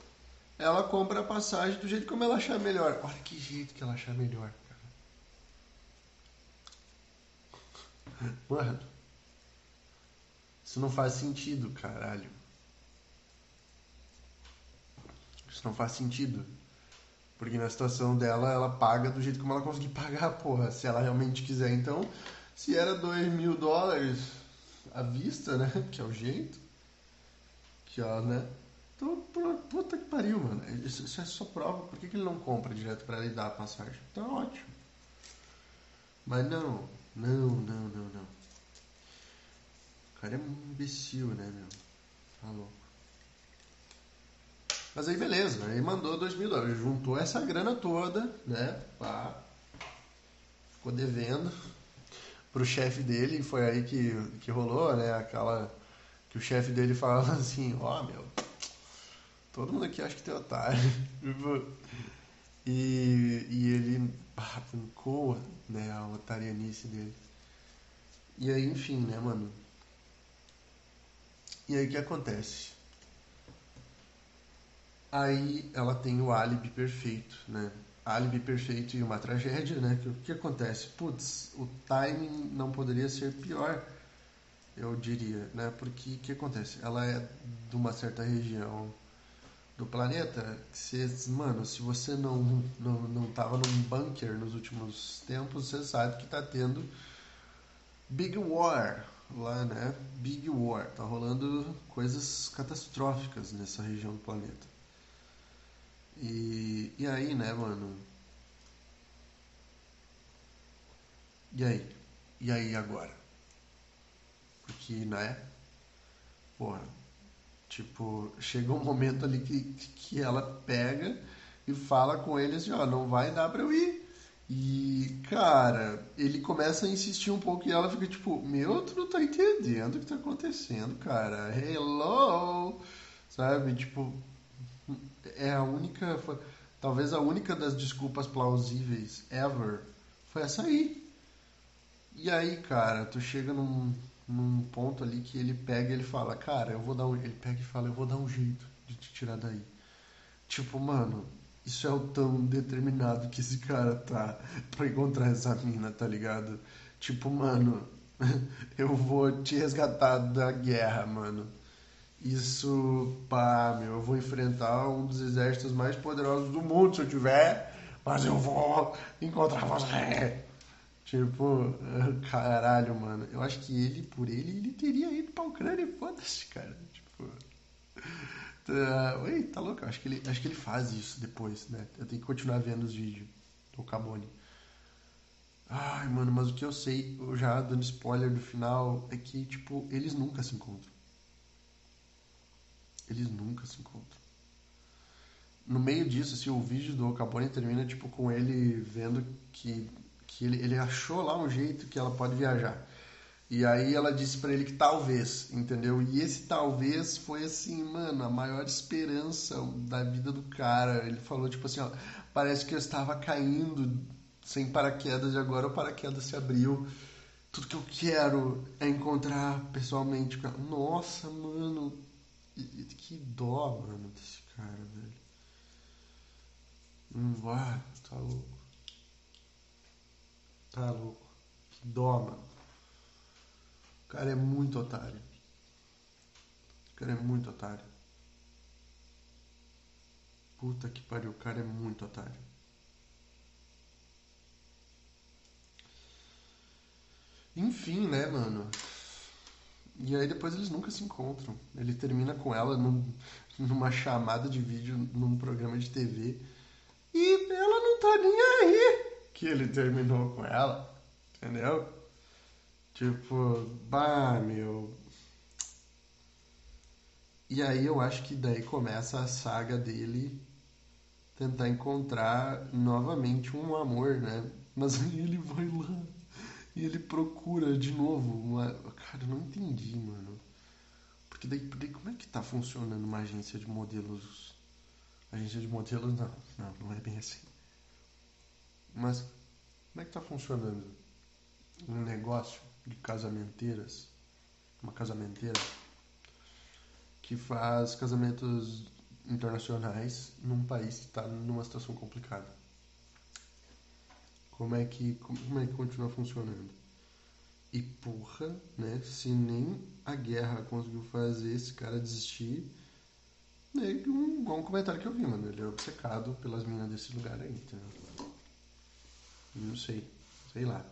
ela compra a passagem do jeito como ela achar melhor. Olha que jeito que ela achar melhor, cara. Mano, isso não faz sentido, caralho. Isso não faz sentido. Porque na situação dela, ela paga do jeito como ela conseguir pagar, porra. Se ela realmente quiser. Então, se era 2 mil dólares à vista, né? Que é o jeito. Que ó, né? Então, puta que pariu, mano. Isso, é só prova. Por que, que ele não compra direto para ele dar a passagem? Tá ótimo. Mas não, não, não, não, não. O cara é um imbecil, né, meu? Tá mas aí beleza, aí mandou dois mil dólares, juntou essa grana toda, né? Pá, ficou devendo pro chefe dele, e foi aí que, que rolou, né? Aquela que o chefe dele falava assim, ó oh, meu, todo mundo aqui acha que tem otário. E, e ele arrancou né, a otarianice dele. E aí, enfim, né, mano? E aí o que acontece? Aí ela tem o álibi perfeito, né? Álibi perfeito e uma tragédia, né? Que o que acontece? Putz, o timing não poderia ser pior, eu diria, né? Porque o que acontece? Ela é de uma certa região do planeta mano, se você não, não, não tava num bunker nos últimos tempos, você sabe que tá tendo Big War lá, né? Big War. Tá rolando coisas catastróficas nessa região do planeta. E, e aí, né, mano? E aí? E aí agora? Porque, né? Porra, tipo, chega um momento ali que, que ela pega e fala com ele assim, ó, não vai dar pra eu ir. E, cara, ele começa a insistir um pouco e ela fica tipo, meu, tu não tá entendendo o que tá acontecendo, cara. Hello! Sabe? Tipo, é a única. Talvez a única das desculpas plausíveis ever foi essa aí. E aí, cara, tu chega num, num ponto ali que ele pega e ele fala, cara, eu vou dar um. Ele pega e fala, eu vou dar um jeito de te tirar daí. Tipo, mano, isso é o tão determinado que esse cara tá pra encontrar essa mina, tá ligado? Tipo, mano, eu vou te resgatar da guerra, mano. Isso, pá, meu, eu vou enfrentar um dos exércitos mais poderosos do mundo se eu tiver, mas eu vou encontrar você. Tipo, caralho, mano. Eu acho que ele, por ele, ele teria ido pra Ucrânia e foda-se, cara. Tipo. Tá, ui, tá louco? Acho que, ele, acho que ele faz isso depois, né? Eu tenho que continuar vendo os vídeos do Cabone. Ai, mano, mas o que eu sei, já dando spoiler do final, é que, tipo, eles nunca se encontram. Eles nunca se encontram. no meio disso, assim, o vídeo do Capone termina, tipo, com ele vendo que, que ele, ele achou lá um jeito que ela pode viajar. E aí ela disse para ele que talvez, entendeu? E esse talvez foi assim, mano, a maior esperança da vida do cara. Ele falou tipo assim, ó, parece que eu estava caindo sem paraquedas e agora o paraquedas se abriu. Tudo que eu quero é encontrar pessoalmente. Nossa, mano, que dó, mano, desse cara, velho. Não vai, tá louco. Tá louco. Que dó, mano cara é muito otário. O cara é muito otário. Puta que pariu, o cara é muito otário. Enfim, né, mano? E aí depois eles nunca se encontram. Ele termina com ela num, numa chamada de vídeo num programa de TV. E ela não tá nem aí que ele terminou com ela. Entendeu? Tipo, bah, meu. E aí eu acho que daí começa a saga dele tentar encontrar novamente um amor, né? Mas aí ele vai lá e ele procura de novo uma. Cara, eu não entendi, mano. Porque daí, daí como é que tá funcionando uma agência de modelos? Agência de modelos não, não, não é bem assim. Mas como é que tá funcionando um negócio de casamenteiras, uma casamenteira, que faz casamentos internacionais num país que está numa situação complicada. Como é que como é que continua funcionando? E porra, né? Se nem a guerra conseguiu fazer esse cara desistir, né, um bom comentário que eu vi, mano. Ele é obcecado pelas minas desse lugar aí, entendeu? Não sei, sei lá.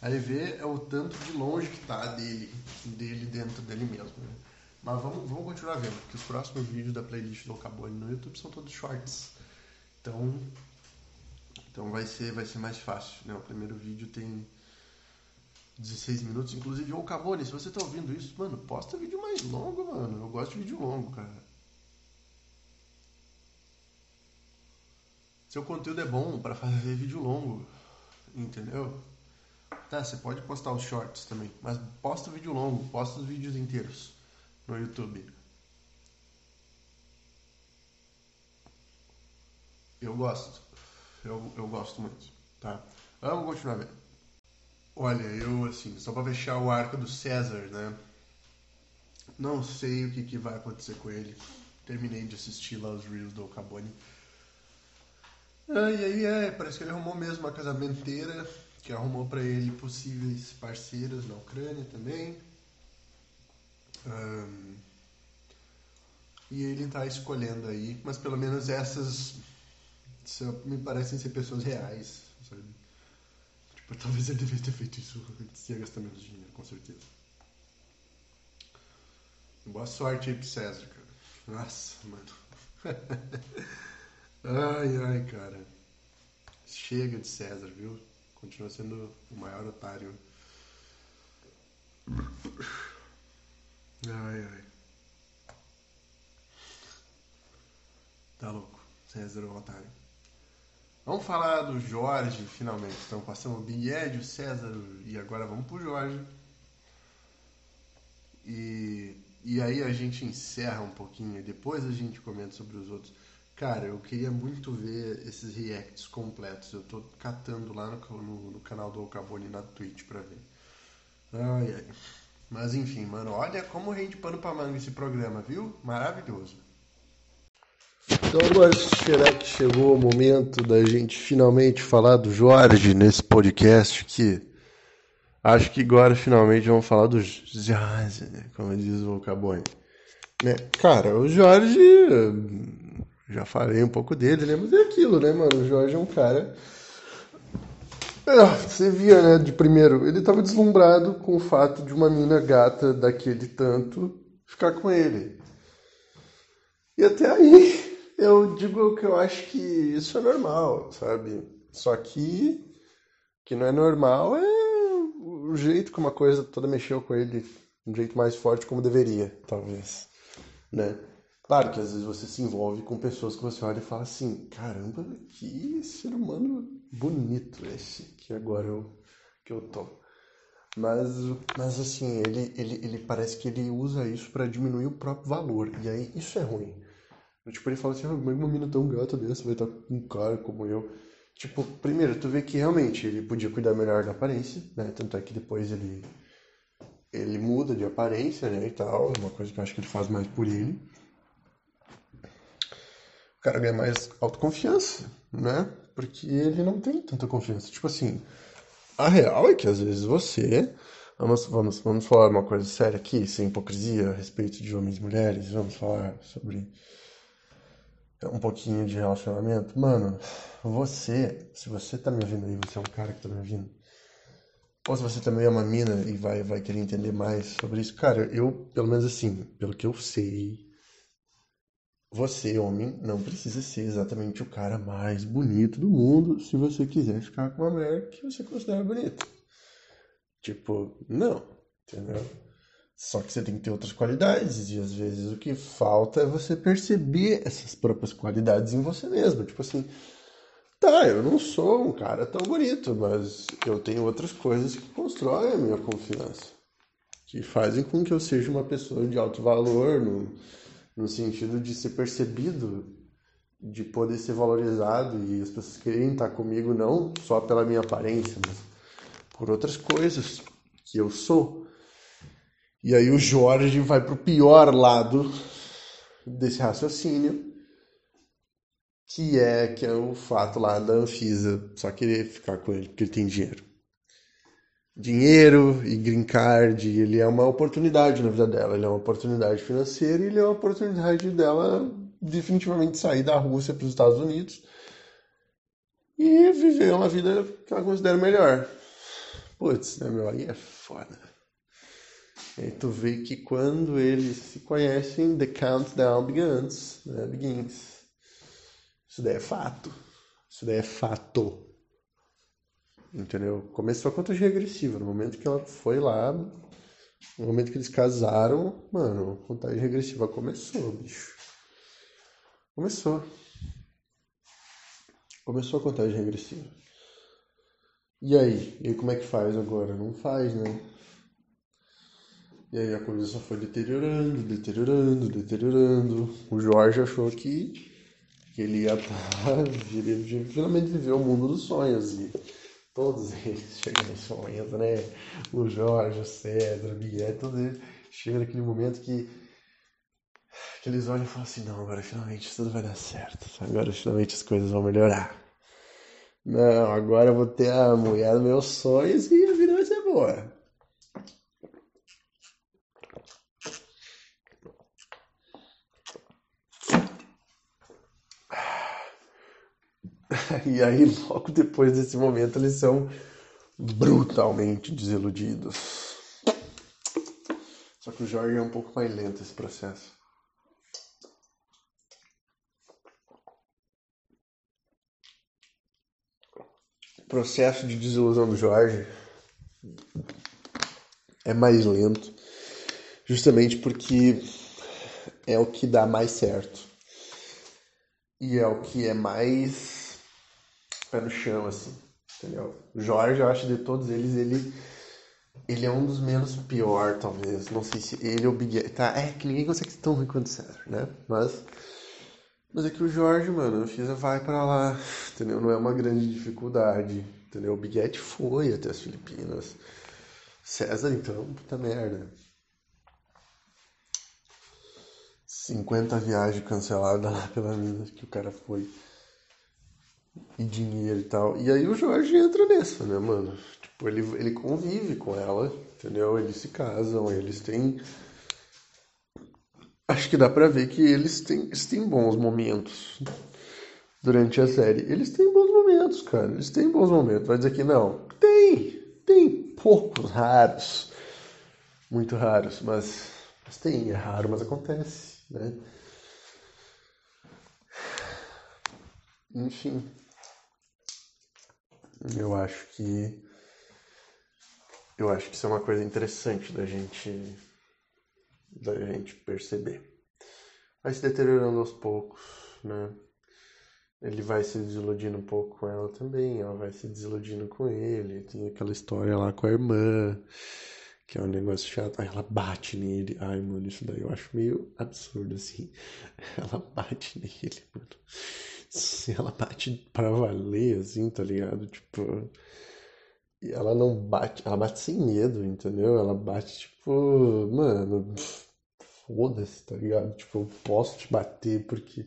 Aí vê é o tanto de longe que tá dele, dele dentro dele mesmo. Né? Mas vamos, vamos continuar vendo, porque os próximos vídeos da playlist do Cabone no YouTube são todos shorts. Então, então vai ser, vai ser mais fácil. Né? O primeiro vídeo tem 16 minutos. Inclusive, ô Cabone, se você tá ouvindo isso, mano, posta vídeo mais longo, mano. Eu gosto de vídeo longo, cara. Seu conteúdo é bom para fazer vídeo longo, entendeu? Tá, você pode postar os shorts também, mas posta o vídeo longo, posta os vídeos inteiros no YouTube. Eu gosto. Eu, eu gosto muito, tá? Vamos continuar vendo. Olha, eu assim, só pra fechar o arco do César, né? Não sei o que, que vai acontecer com ele. Terminei de assistir lá os Reels do Cabone. Ai, ai, ai, parece que ele arrumou mesmo uma casamenteira que arrumou para ele possíveis parceiros na Ucrânia também. Um, e ele está escolhendo aí, mas pelo menos essas me parecem ser pessoas reais, sabe? Tipo, talvez ele devesse ter feito isso antes de gastar menos dinheiro, com certeza. Boa sorte aí pro César, cara. Nossa, mano. ai, ai, cara. Chega de César, viu? Continua sendo o maior otário. Ai, ai. Tá louco. César é um otário. Vamos falar do Jorge, finalmente. Então, passamos o Big Ed, o César e agora vamos pro Jorge. E, e aí a gente encerra um pouquinho depois a gente comenta sobre os outros. Cara, eu queria muito ver esses reacts completos. Eu tô catando lá no, no, no canal do Cavoni na Twitch pra ver. Ai, ai. Mas enfim, mano, olha como rende pano pra manga esse programa, viu? Maravilhoso. Então agora será que chegou o momento da gente finalmente falar do Jorge nesse podcast que acho que agora finalmente vamos falar do Jorge, né? como diz o Cabone. Né? Cara, o Jorge já falei um pouco dele, né? Mas é aquilo, né, mano? O Jorge é um cara. Ah, você via, né, de primeiro, ele tava deslumbrado com o fato de uma mina gata daquele tanto ficar com ele. E até aí, eu digo que eu acho que isso é normal, sabe? Só que que não é normal é o jeito que uma coisa toda mexeu com ele, um jeito mais forte como deveria, talvez, né? Claro que às vezes você se envolve com pessoas que você olha e fala assim, caramba, que ser humano bonito esse que agora eu, que eu tô. Mas, mas assim, ele, ele, ele parece que ele usa isso para diminuir o próprio valor. E aí isso é ruim. Tipo, ele fala assim, ah, uma menina tão gata dessa vai estar com um cara como eu. Tipo, primeiro, tu vê que realmente ele podia cuidar melhor da aparência, né? Tanto é que depois ele ele muda de aparência, né, e tal, é uma coisa que eu acho que ele faz mais por ele. Cara ganha mais autoconfiança, né? Porque ele não tem tanta confiança. Tipo assim, a real é que às vezes você. Vamos, vamos, vamos falar uma coisa séria aqui, sem hipocrisia, a respeito de homens e mulheres. Vamos falar sobre um pouquinho de relacionamento. Mano, você, se você tá me ouvindo aí, você é um cara que tá me ouvindo. Ou se você também é uma mina e vai, vai querer entender mais sobre isso. Cara, eu, pelo menos assim, pelo que eu sei, você, homem, não precisa ser exatamente o cara mais bonito do mundo se você quiser ficar com uma mulher que você considera bonita. Tipo, não, entendeu? Só que você tem que ter outras qualidades e às vezes o que falta é você perceber essas próprias qualidades em você mesmo. Tipo assim, tá, eu não sou um cara tão bonito, mas eu tenho outras coisas que constroem a minha confiança, que fazem com que eu seja uma pessoa de alto valor no no sentido de ser percebido, de poder ser valorizado e as pessoas querem estar comigo não só pela minha aparência, mas por outras coisas que eu sou. E aí o Jorge vai pro pior lado desse raciocínio, que é que é o fato lá da Anfisa só querer ficar com ele porque ele tem dinheiro dinheiro e green card, ele é uma oportunidade na vida dela, ele é uma oportunidade financeira e ele é uma oportunidade dela definitivamente sair da Rússia para os Estados Unidos e viver uma vida que ela considera melhor. Putz, né, meu, aí é foda. E tu vê que quando eles se conhecem, the countdown begins, né, begins. Isso daí é fato. Isso daí é fato. Entendeu? Começou a contagem regressiva. No momento que ela foi lá, no momento que eles casaram, mano, a contagem regressiva começou, bicho. Começou. Começou a contagem regressiva. E aí? E aí como é que faz agora? Não faz, né? E aí a coisa só foi deteriorando, deteriorando, deteriorando. O Jorge achou que, que ele ia estar. Tá, finalmente viveu o mundo dos sonhos. E todos eles chegam nesse momento, né? O Jorge, o Cedro, o Miguel, todos eles chegam naquele momento que, que eles olham e falam assim, não, agora finalmente tudo vai dar certo, agora finalmente as coisas vão melhorar. Não, agora eu vou ter a mulher dos meus sonhos e a vida vai ser boa. E aí, logo depois desse momento, eles são brutalmente desiludidos. Só que o Jorge é um pouco mais lento esse processo. O processo de desilusão do Jorge é mais lento, justamente porque é o que dá mais certo. E é o que é mais pé no chão, assim, entendeu? O Jorge, eu acho, de todos eles, ele ele é um dos menos pior, talvez. Não sei se ele ou o Big Tá, é que ninguém consegue ser tão ruim quanto o César, né? Mas. Mas é que o Jorge, mano, Fisa vai para lá, entendeu? Não é uma grande dificuldade, entendeu? O Biguete foi até as Filipinas. César, então, puta merda. 50 viagens canceladas lá pela mina que o cara foi e dinheiro e tal. E aí o Jorge entra nessa, né, mano? Tipo, ele, ele convive com ela, entendeu? Eles se casam, eles têm. Acho que dá pra ver que eles têm, eles têm bons momentos durante a série. Eles têm bons momentos, cara. Eles têm bons momentos. Vai dizer que não? Tem! Tem poucos, raros. Muito raros, mas, mas tem. É raro, mas acontece, né? Enfim. Eu acho que eu acho que isso é uma coisa interessante da gente da gente perceber. vai se deteriorando aos poucos, né? Ele vai se desiludindo um pouco com ela também, ela vai se desiludindo com ele. Tem aquela história lá com a irmã, que é um negócio chato. Aí ela bate nele. Ai, mano, isso daí eu acho meio absurdo, assim. Ela bate nele, mano. Ela bate pra valer, assim, tá ligado? Tipo. E ela não bate, ela bate sem medo, entendeu? Ela bate, tipo, mano, foda-se, tá ligado? Tipo, eu posso te bater porque.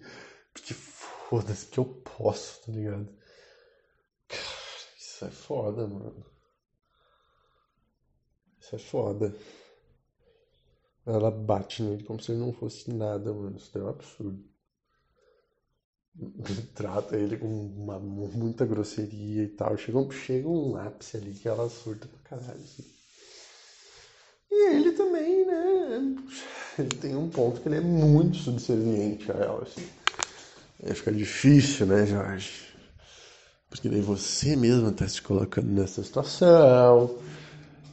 Porque foda-se que eu posso, tá ligado? Cara, isso é foda, mano. Isso é foda. Ela bate nele como se ele não fosse nada, mano. Isso é um absurdo. Trata ele com uma, muita grosseria e tal. Chega um, chega um ápice ali que ela surta pra caralho. Assim. E ele também, né? Ele tem um ponto que ele é muito subserviente a ela, assim. Aí fica difícil, né, Jorge? Porque daí você mesmo está se colocando nessa situação.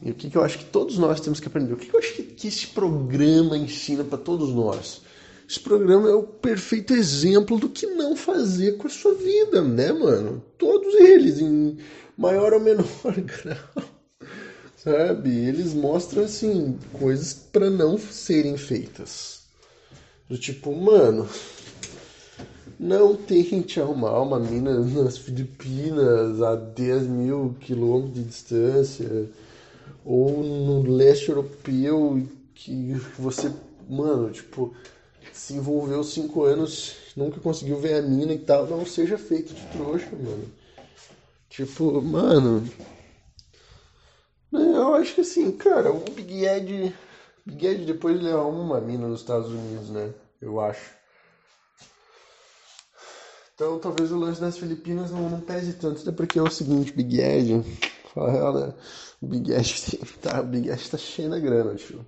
E o que, que eu acho que todos nós temos que aprender? O que, que eu acho que, que esse programa ensina para todos nós? Esse programa é o perfeito exemplo do que não fazer com a sua vida, né, mano? Todos eles, em maior ou menor grau. Sabe? Eles mostram, assim, coisas para não serem feitas. Do tipo, mano, não tente arrumar uma mina nas Filipinas a 10 mil quilômetros de distância ou no leste europeu que você, mano, tipo, se envolveu cinco anos, nunca conseguiu ver a mina e tal, não seja feito de trouxa, mano. Tipo, mano. Eu acho que assim, cara, o Big Ed. Big Ed depois ele arruma uma mina nos Estados Unidos, né? Eu acho. Então talvez o lance das Filipinas não, não pese tanto, até porque é o seguinte, Big Ed, fala, né? o Big Ed tá, o Big Ed tá cheio da grana, tio.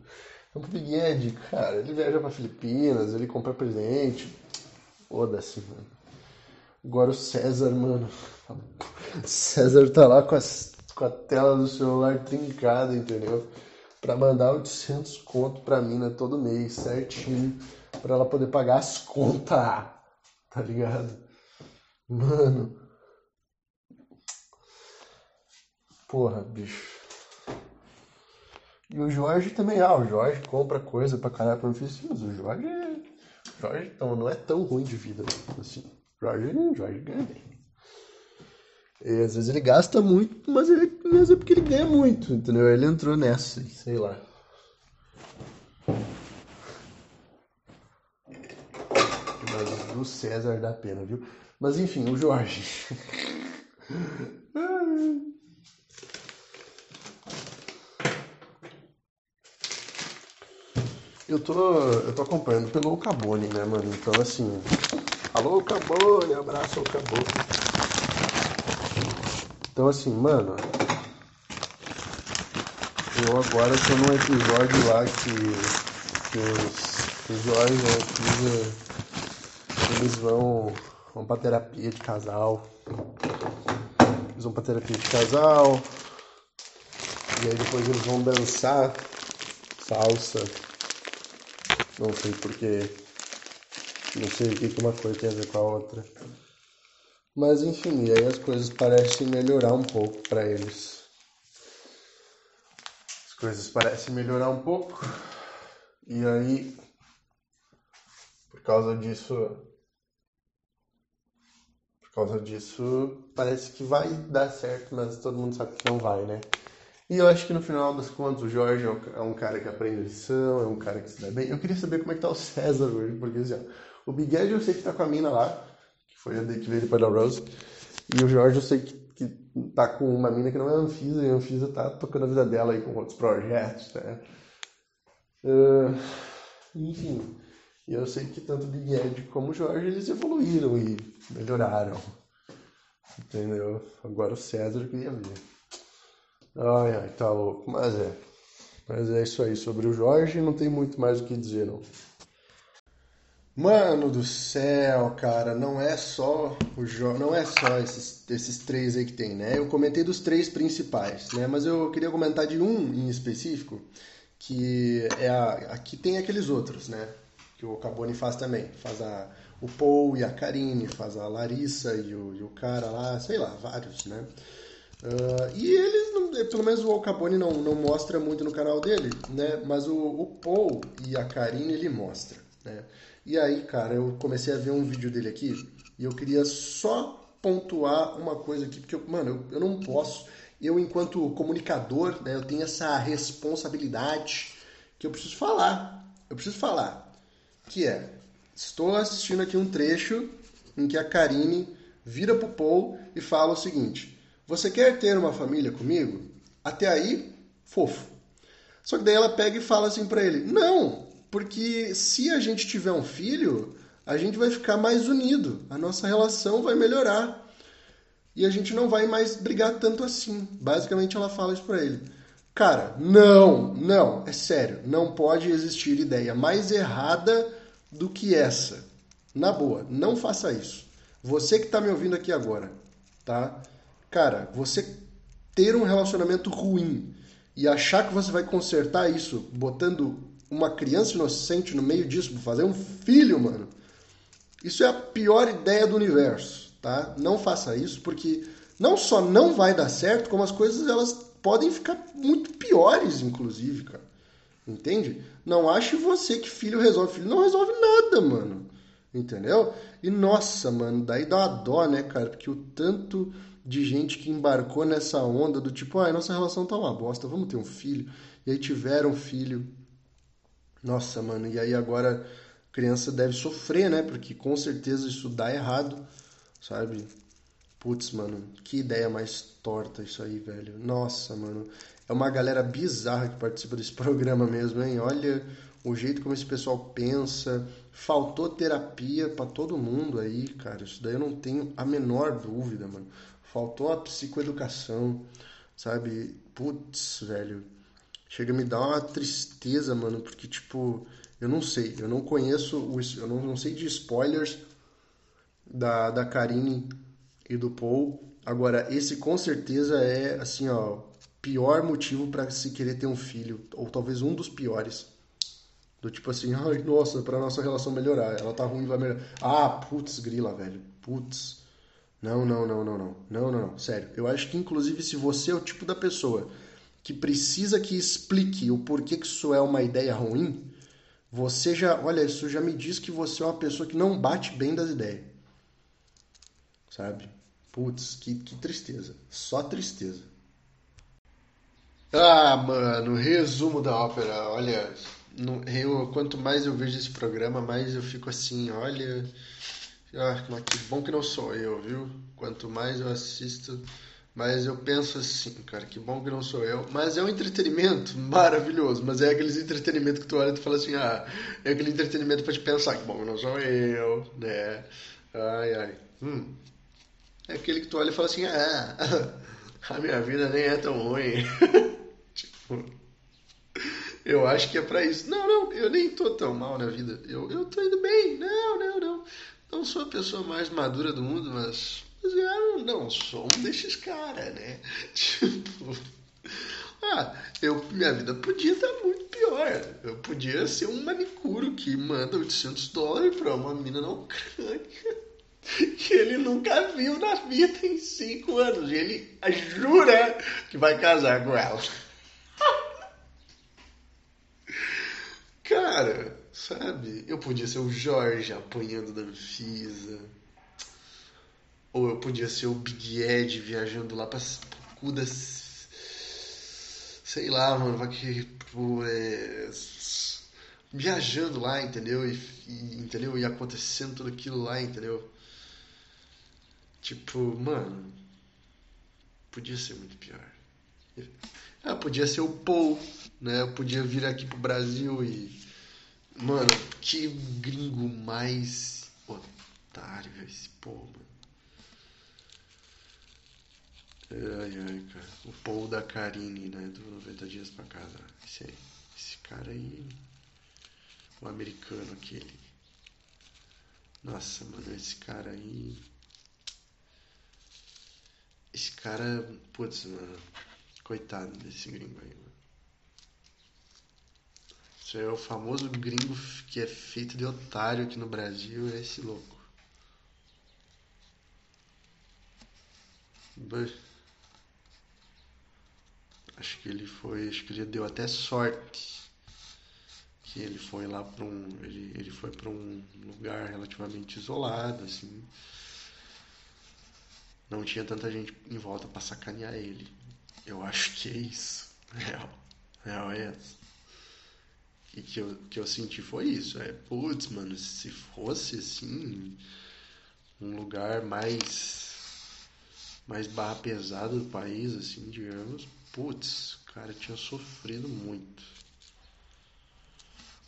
Então pro Big Ed, cara, ele viaja pra Filipinas, ele compra presente, foda-se, mano. Agora o César, mano, César tá lá com, as, com a tela do celular trincada, entendeu? Pra mandar 800 conto pra mina todo mês, certinho, pra ela poder pagar as contas, tá ligado? Mano. Porra, bicho. E o Jorge também, ah, o Jorge compra coisa pra caralho pra mim. Mas o Jorge. Jorge então, não é tão ruim de vida assim. Jorge, Jorge ganha bem. E às vezes ele gasta muito, mas, ele, mas é porque ele ganha muito, entendeu? Ele entrou nessa, sei lá. Mas o César dá pena, viu? Mas enfim, o Jorge. eu tô, eu tô acompanhando pelo Cabone, né, mano? Então, assim. Alô, Cabone, abraço ao Cabone. Então, assim, mano. Eu agora tô num episódio lá que, que os, os Jorge e eles vão vão pra terapia de casal. Eles vão pra terapia de casal. E aí depois eles vão dançar salsa. Não sei porque. Não sei o que uma coisa tem a ver com a outra. Mas enfim, aí as coisas parecem melhorar um pouco para eles. As coisas parecem melhorar um pouco. E aí, por causa disso, causa disso, parece que vai dar certo, mas todo mundo sabe que não vai, né? E eu acho que no final das contas o Jorge é um cara que aprende lição, é um cara que se dá bem. Eu queria saber como é que tá o César hoje, porque assim, ó, o Big Ed eu sei que tá com a mina lá, que foi a que veio depois da Rose, e o Jorge eu sei que, que tá com uma mina que não é Anfisa, e a Anfisa tá tocando a vida dela aí com outros projetos, né? Uh, enfim, eu sei que tanto o Big Ed como o Jorge eles evoluíram e melhoraram. Entendeu? Agora o César eu queria ver. Ai, ai, tá louco. Mas é. Mas é isso aí. Sobre o Jorge não tem muito mais o que dizer, não. Mano do céu, cara, não é só o Jorge, não é só esses, esses três aí que tem, né? Eu comentei dos três principais, né? Mas eu queria comentar de um em específico, que é a, aqui tem aqueles outros, né? que o Caboni faz também. Faz a, o Paul e a Karine, faz a Larissa e o, e o cara lá, sei lá, vários, né? Uh, e eles, pelo menos o Alcabone não, não mostra muito no canal dele, né? Mas o, o Paul e a Karine ele mostra, né? E aí, cara, eu comecei a ver um vídeo dele aqui e eu queria só pontuar uma coisa aqui, porque, eu, mano, eu, eu não posso, eu enquanto comunicador, né, eu tenho essa responsabilidade que eu preciso falar, eu preciso falar, que é, estou assistindo aqui um trecho em que a Karine vira pro Paul e fala o seguinte, você quer ter uma família comigo? Até aí, fofo. Só que daí ela pega e fala assim para ele: Não, porque se a gente tiver um filho, a gente vai ficar mais unido, a nossa relação vai melhorar. E a gente não vai mais brigar tanto assim. Basicamente ela fala isso pra ele. Cara, não, não, é sério, não pode existir ideia mais errada do que essa. Na boa, não faça isso. Você que está me ouvindo aqui agora, tá? Cara, você ter um relacionamento ruim e achar que você vai consertar isso botando uma criança inocente no meio disso, fazer um filho, mano. Isso é a pior ideia do universo, tá? Não faça isso porque não só não vai dar certo, como as coisas elas podem ficar muito piores, inclusive, cara. Entende? Não ache você que filho resolve. Filho não resolve nada, mano. Entendeu? E nossa, mano, daí dá uma dó, né, cara? Porque o tanto de gente que embarcou nessa onda do tipo, ah, nossa relação tá uma bosta, vamos ter um filho. E aí tiveram um filho. Nossa, mano, e aí agora a criança deve sofrer, né? Porque com certeza isso dá errado, sabe? Putz, mano, que ideia mais torta isso aí, velho. Nossa, mano. É uma galera bizarra que participa desse programa mesmo, hein? Olha o jeito como esse pessoal pensa. Faltou terapia para todo mundo aí, cara. Isso daí eu não tenho a menor dúvida, mano faltou a psicoeducação, sabe? Putz, velho. Chega a me dar uma tristeza, mano, porque, tipo, eu não sei, eu não conheço, os, eu não, não sei de spoilers da, da Karine e do Paul. Agora, esse com certeza é, assim, ó, pior motivo para se querer ter um filho, ou talvez um dos piores. Do tipo assim, ai, nossa, pra nossa relação melhorar, ela tá ruim, vai melhorar. Ah, putz, grila, velho, putz. Não, não, não, não, não. Não, não, não. Sério. Eu acho que, inclusive, se você é o tipo da pessoa que precisa que explique o porquê que isso é uma ideia ruim, você já. Olha, isso já me diz que você é uma pessoa que não bate bem das ideias. Sabe? Putz, que, que tristeza. Só tristeza. Ah, mano, resumo da ópera. Olha, eu, quanto mais eu vejo esse programa, mais eu fico assim, olha. Ah, mas que bom que não sou eu, viu? Quanto mais eu assisto, mais eu penso assim, cara, que bom que não sou eu. Mas é um entretenimento maravilhoso, mas é aqueles entretenimento que tu olha e tu fala assim, ah, é aquele entretenimento pra te pensar, que bom que não sou eu, né? Ai, ai. Hum. É aquele que tu olha e fala assim, ah, a minha vida nem é tão ruim. tipo, eu acho que é pra isso. Não, não, eu nem tô tão mal na vida. Eu, eu tô indo bem. Não, não, não. Não sou a pessoa mais madura do mundo, mas, mas eu não sou um desses caras, né? Tipo. Ah, eu, minha vida podia estar muito pior. Eu podia ser um manicuro que manda 800 dólares para uma mina na Ucrânia que ele nunca viu na vida em 5 anos. E ele jura que vai casar com ela. Cara, Sabe? Eu podia ser o Jorge apanhando da Anfisa. Ou eu podia ser o Big Ed viajando lá pra cu das. Sei lá, mano, vai que. Tipo, é... Viajando lá, entendeu? E, e, entendeu? E acontecendo tudo aquilo lá, entendeu? Tipo, mano. Podia ser muito pior. Ah, podia ser o Paul, né? Eu podia vir aqui pro Brasil e Mano, que gringo mais otário esse povo, mano. Ai, ai, cara. O Paul da Karine, né? Do 90 Dias pra Casa. Esse. Esse cara aí. O americano aquele. Nossa, mano, esse cara aí. Esse cara. Putz, mano. Coitado desse gringo aí, mano. É o famoso gringo que é feito de otário aqui no Brasil, é esse louco. Acho que ele foi, acho que ele deu até sorte que ele foi lá para um, ele, ele foi para um lugar relativamente isolado, assim. Não tinha tanta gente em volta para sacanear ele. Eu acho que é isso. Real. Real é essa. E que eu, que eu senti foi isso. É, putz, mano, se fosse assim, um lugar mais mais barra pesada do país, assim, digamos, putz, cara tinha sofrido muito.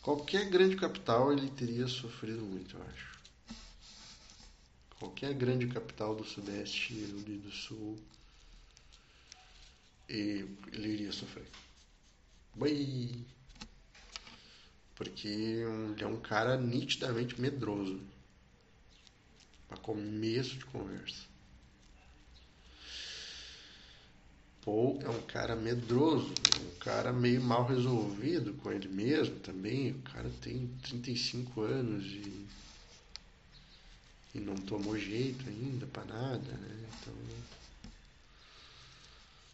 Qualquer grande capital ele teria sofrido muito, eu acho. Qualquer grande capital do Sudeste e do Sul, ele iria sofrer. Bem, porque ele é um cara nitidamente medroso. Para começo de conversa. Paul é um cara medroso, um cara meio mal resolvido com ele mesmo também. O cara tem 35 anos e, e não tomou jeito ainda para nada, né? Então,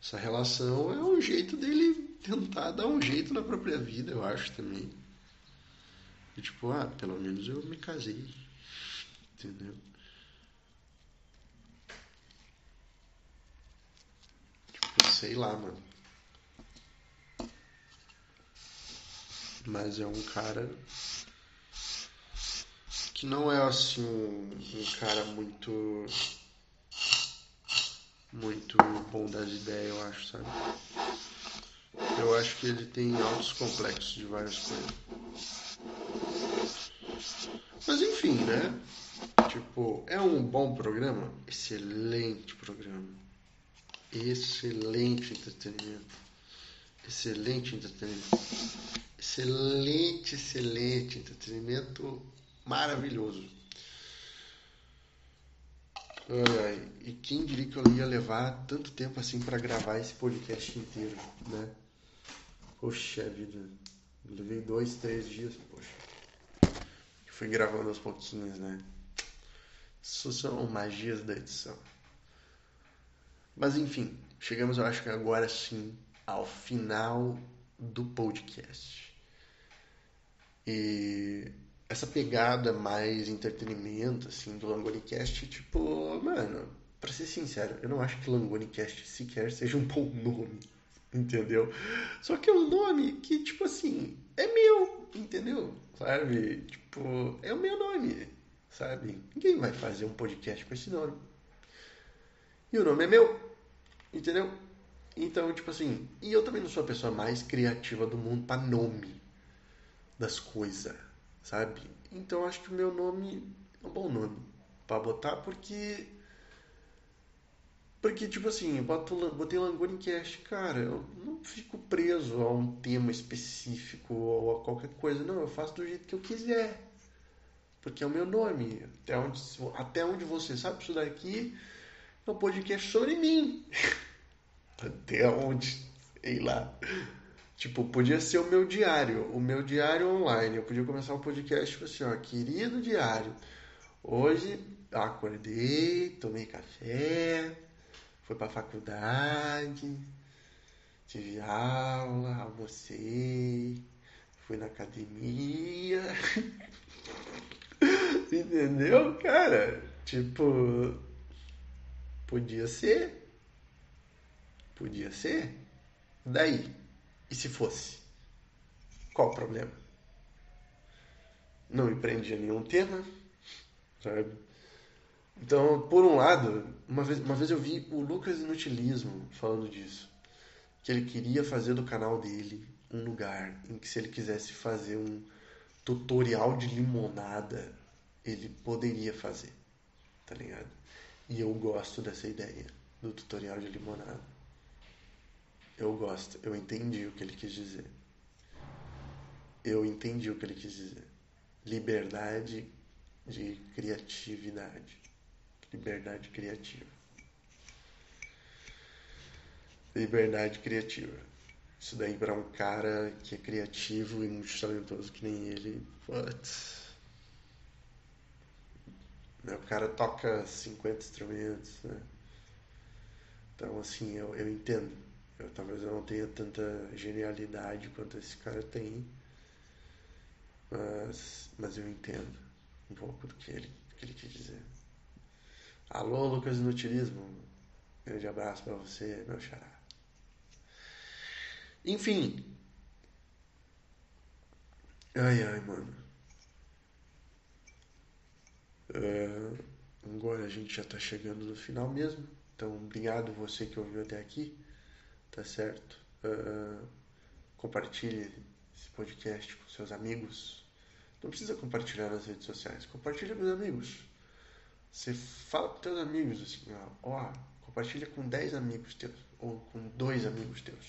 essa relação é um jeito dele tentar dar um jeito na própria vida, eu acho também. E, tipo, ah, pelo menos eu me casei, entendeu? sei lá, mano. Mas é um cara que não é assim um, um cara muito muito bom das ideias, eu acho, sabe? Eu acho que ele tem altos complexos de várias coisas. Mas enfim, né? Tipo, é um bom programa? Excelente programa excelente entretenimento. Excelente entretenimento. Excelente, excelente entretenimento maravilhoso. Ai, e quem diria que eu ia levar tanto tempo assim para gravar esse podcast inteiro, né? Poxa vida, levei dois, três dias, poxa. Fui gravando aos pouquinhos, né? Isso são magias da edição. Mas enfim, chegamos, eu acho que agora sim, ao final do podcast. E essa pegada mais entretenimento, assim, do Langonicast, tipo, mano, pra ser sincero, eu não acho que Langonicast sequer seja um bom nome, entendeu? Só que é um nome que, tipo assim, é meu, entendeu? Sabe? Tipo, é o meu nome, sabe? Ninguém vai fazer um podcast com esse nome. E o nome é meu. Entendeu? Então, tipo assim, e eu também não sou a pessoa mais criativa do mundo para nome das coisas, sabe? Então acho que o meu nome é um bom nome para botar porque porque tipo assim, eu boto, botei Langoni Cast, cara, eu não fico preso a um tema específico ou a qualquer coisa, não, eu faço do jeito que eu quiser. Porque é o meu nome. Até onde, até onde você sabe isso daqui é um podcast sobre mim. Até onde? Sei lá. Tipo, podia ser o meu diário, o meu diário online. Eu podia começar um podcast tipo assim, ó, querido diário. Hoje acordei, tomei café, fui pra faculdade, tive aula, almocei, fui na academia. Entendeu, cara? Tipo, Podia ser. Podia ser. Daí. E se fosse? Qual o problema? Não me prende a nenhum tema, sabe? Então, por um lado, uma vez, uma vez eu vi o Lucas Inutilismo falando disso. Que ele queria fazer do canal dele um lugar em que se ele quisesse fazer um tutorial de limonada, ele poderia fazer. Tá ligado? E eu gosto dessa ideia do tutorial de limonada. Eu gosto, eu entendi o que ele quis dizer. Eu entendi o que ele quis dizer. Liberdade de criatividade. Liberdade criativa. Liberdade criativa. Isso daí para um cara que é criativo e muito talentoso que nem ele, putz. O cara toca 50 instrumentos, né? Então, assim, eu, eu entendo. Eu, talvez eu não tenha tanta genialidade quanto esse cara tem, mas, mas eu entendo um pouco do que ele, que ele quis dizer. Alô, Lucas Inutilismo. Grande abraço para você, meu xará. Enfim. Ai, ai, mano. Uh, agora a gente já tá chegando no final mesmo. Então, obrigado você que ouviu até aqui. Tá certo? Uh, compartilhe esse podcast com seus amigos. Não precisa compartilhar nas redes sociais. Compartilha com os amigos. Você fala com seus amigos assim, ó, ó, compartilha com 10 amigos teus, ou com dois amigos teus.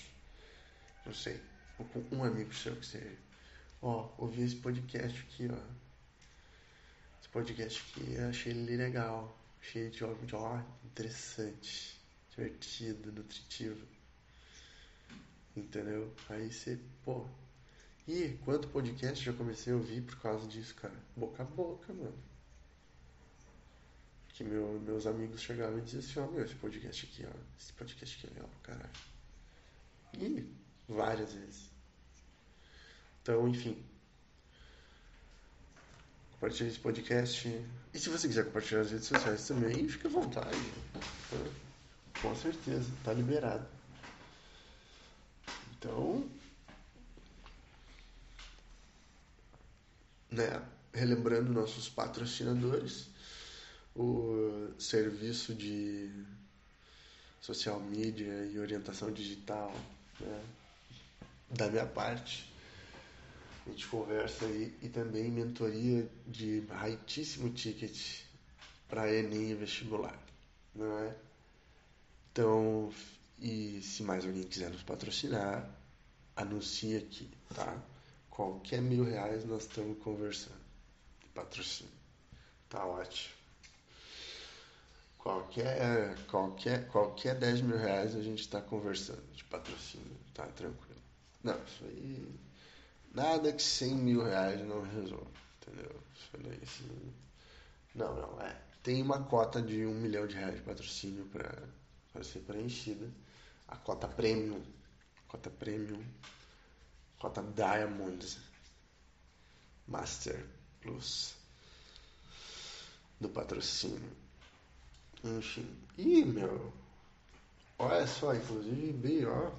Não sei. Ou com um amigo seu que seja. Ó, ouvi esse podcast aqui, ó. Esse podcast aqui achei ele legal. Achei de ó, interessante, divertido, nutritivo. Entendeu? Aí você, pô. E quanto podcast já comecei a ouvir por causa disso, cara? Boca a boca, mano. Que meu, meus amigos chegavam e diziam assim, ó, meu, esse podcast aqui, ó. Esse podcast aqui é legal pra caralho. E várias vezes. Então, enfim. Compartilhe esse podcast. E se você quiser compartilhar nas redes sociais também, fique à vontade. Com certeza, tá liberado. Então, né, relembrando nossos patrocinadores, o serviço de social media e orientação digital, né, da minha parte. A gente conversa aí e também mentoria de altíssimo ticket para Enem vestibular, não é? Então, e se mais alguém quiser nos patrocinar, anuncie aqui, tá? Qualquer mil reais nós estamos conversando de patrocínio. Tá ótimo. Qualquer, qualquer, qualquer 10 mil reais a gente está conversando de patrocínio, tá tranquilo. Não, isso aí. Nada que 100 mil reais não resolva, entendeu? Isso daí, assim, não, não, é. Tem uma cota de um milhão de reais de patrocínio para ser preenchida a cota premium, cota premium, cota Diamond, Master Plus do patrocínio. Enfim. Ih, meu. Olha só, inclusive, bem, ó.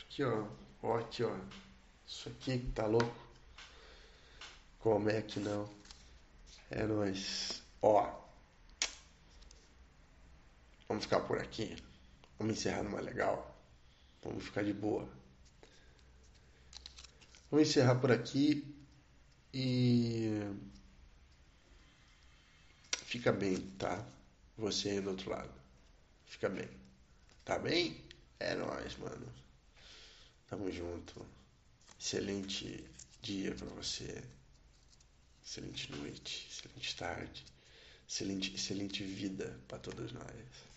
Aqui, ó. Ó, aqui, ó. Isso aqui que tá louco. Como é que não? É nóis. Ó. Vamos ficar por aqui. Vamos encerrar numa legal. Vamos ficar de boa. Vamos encerrar por aqui e fica bem, tá? Você aí do outro lado. Fica bem. Tá bem? É nóis, mano. Tamo junto. Excelente dia para você. Excelente noite, excelente tarde, excelente, excelente vida para todos nós.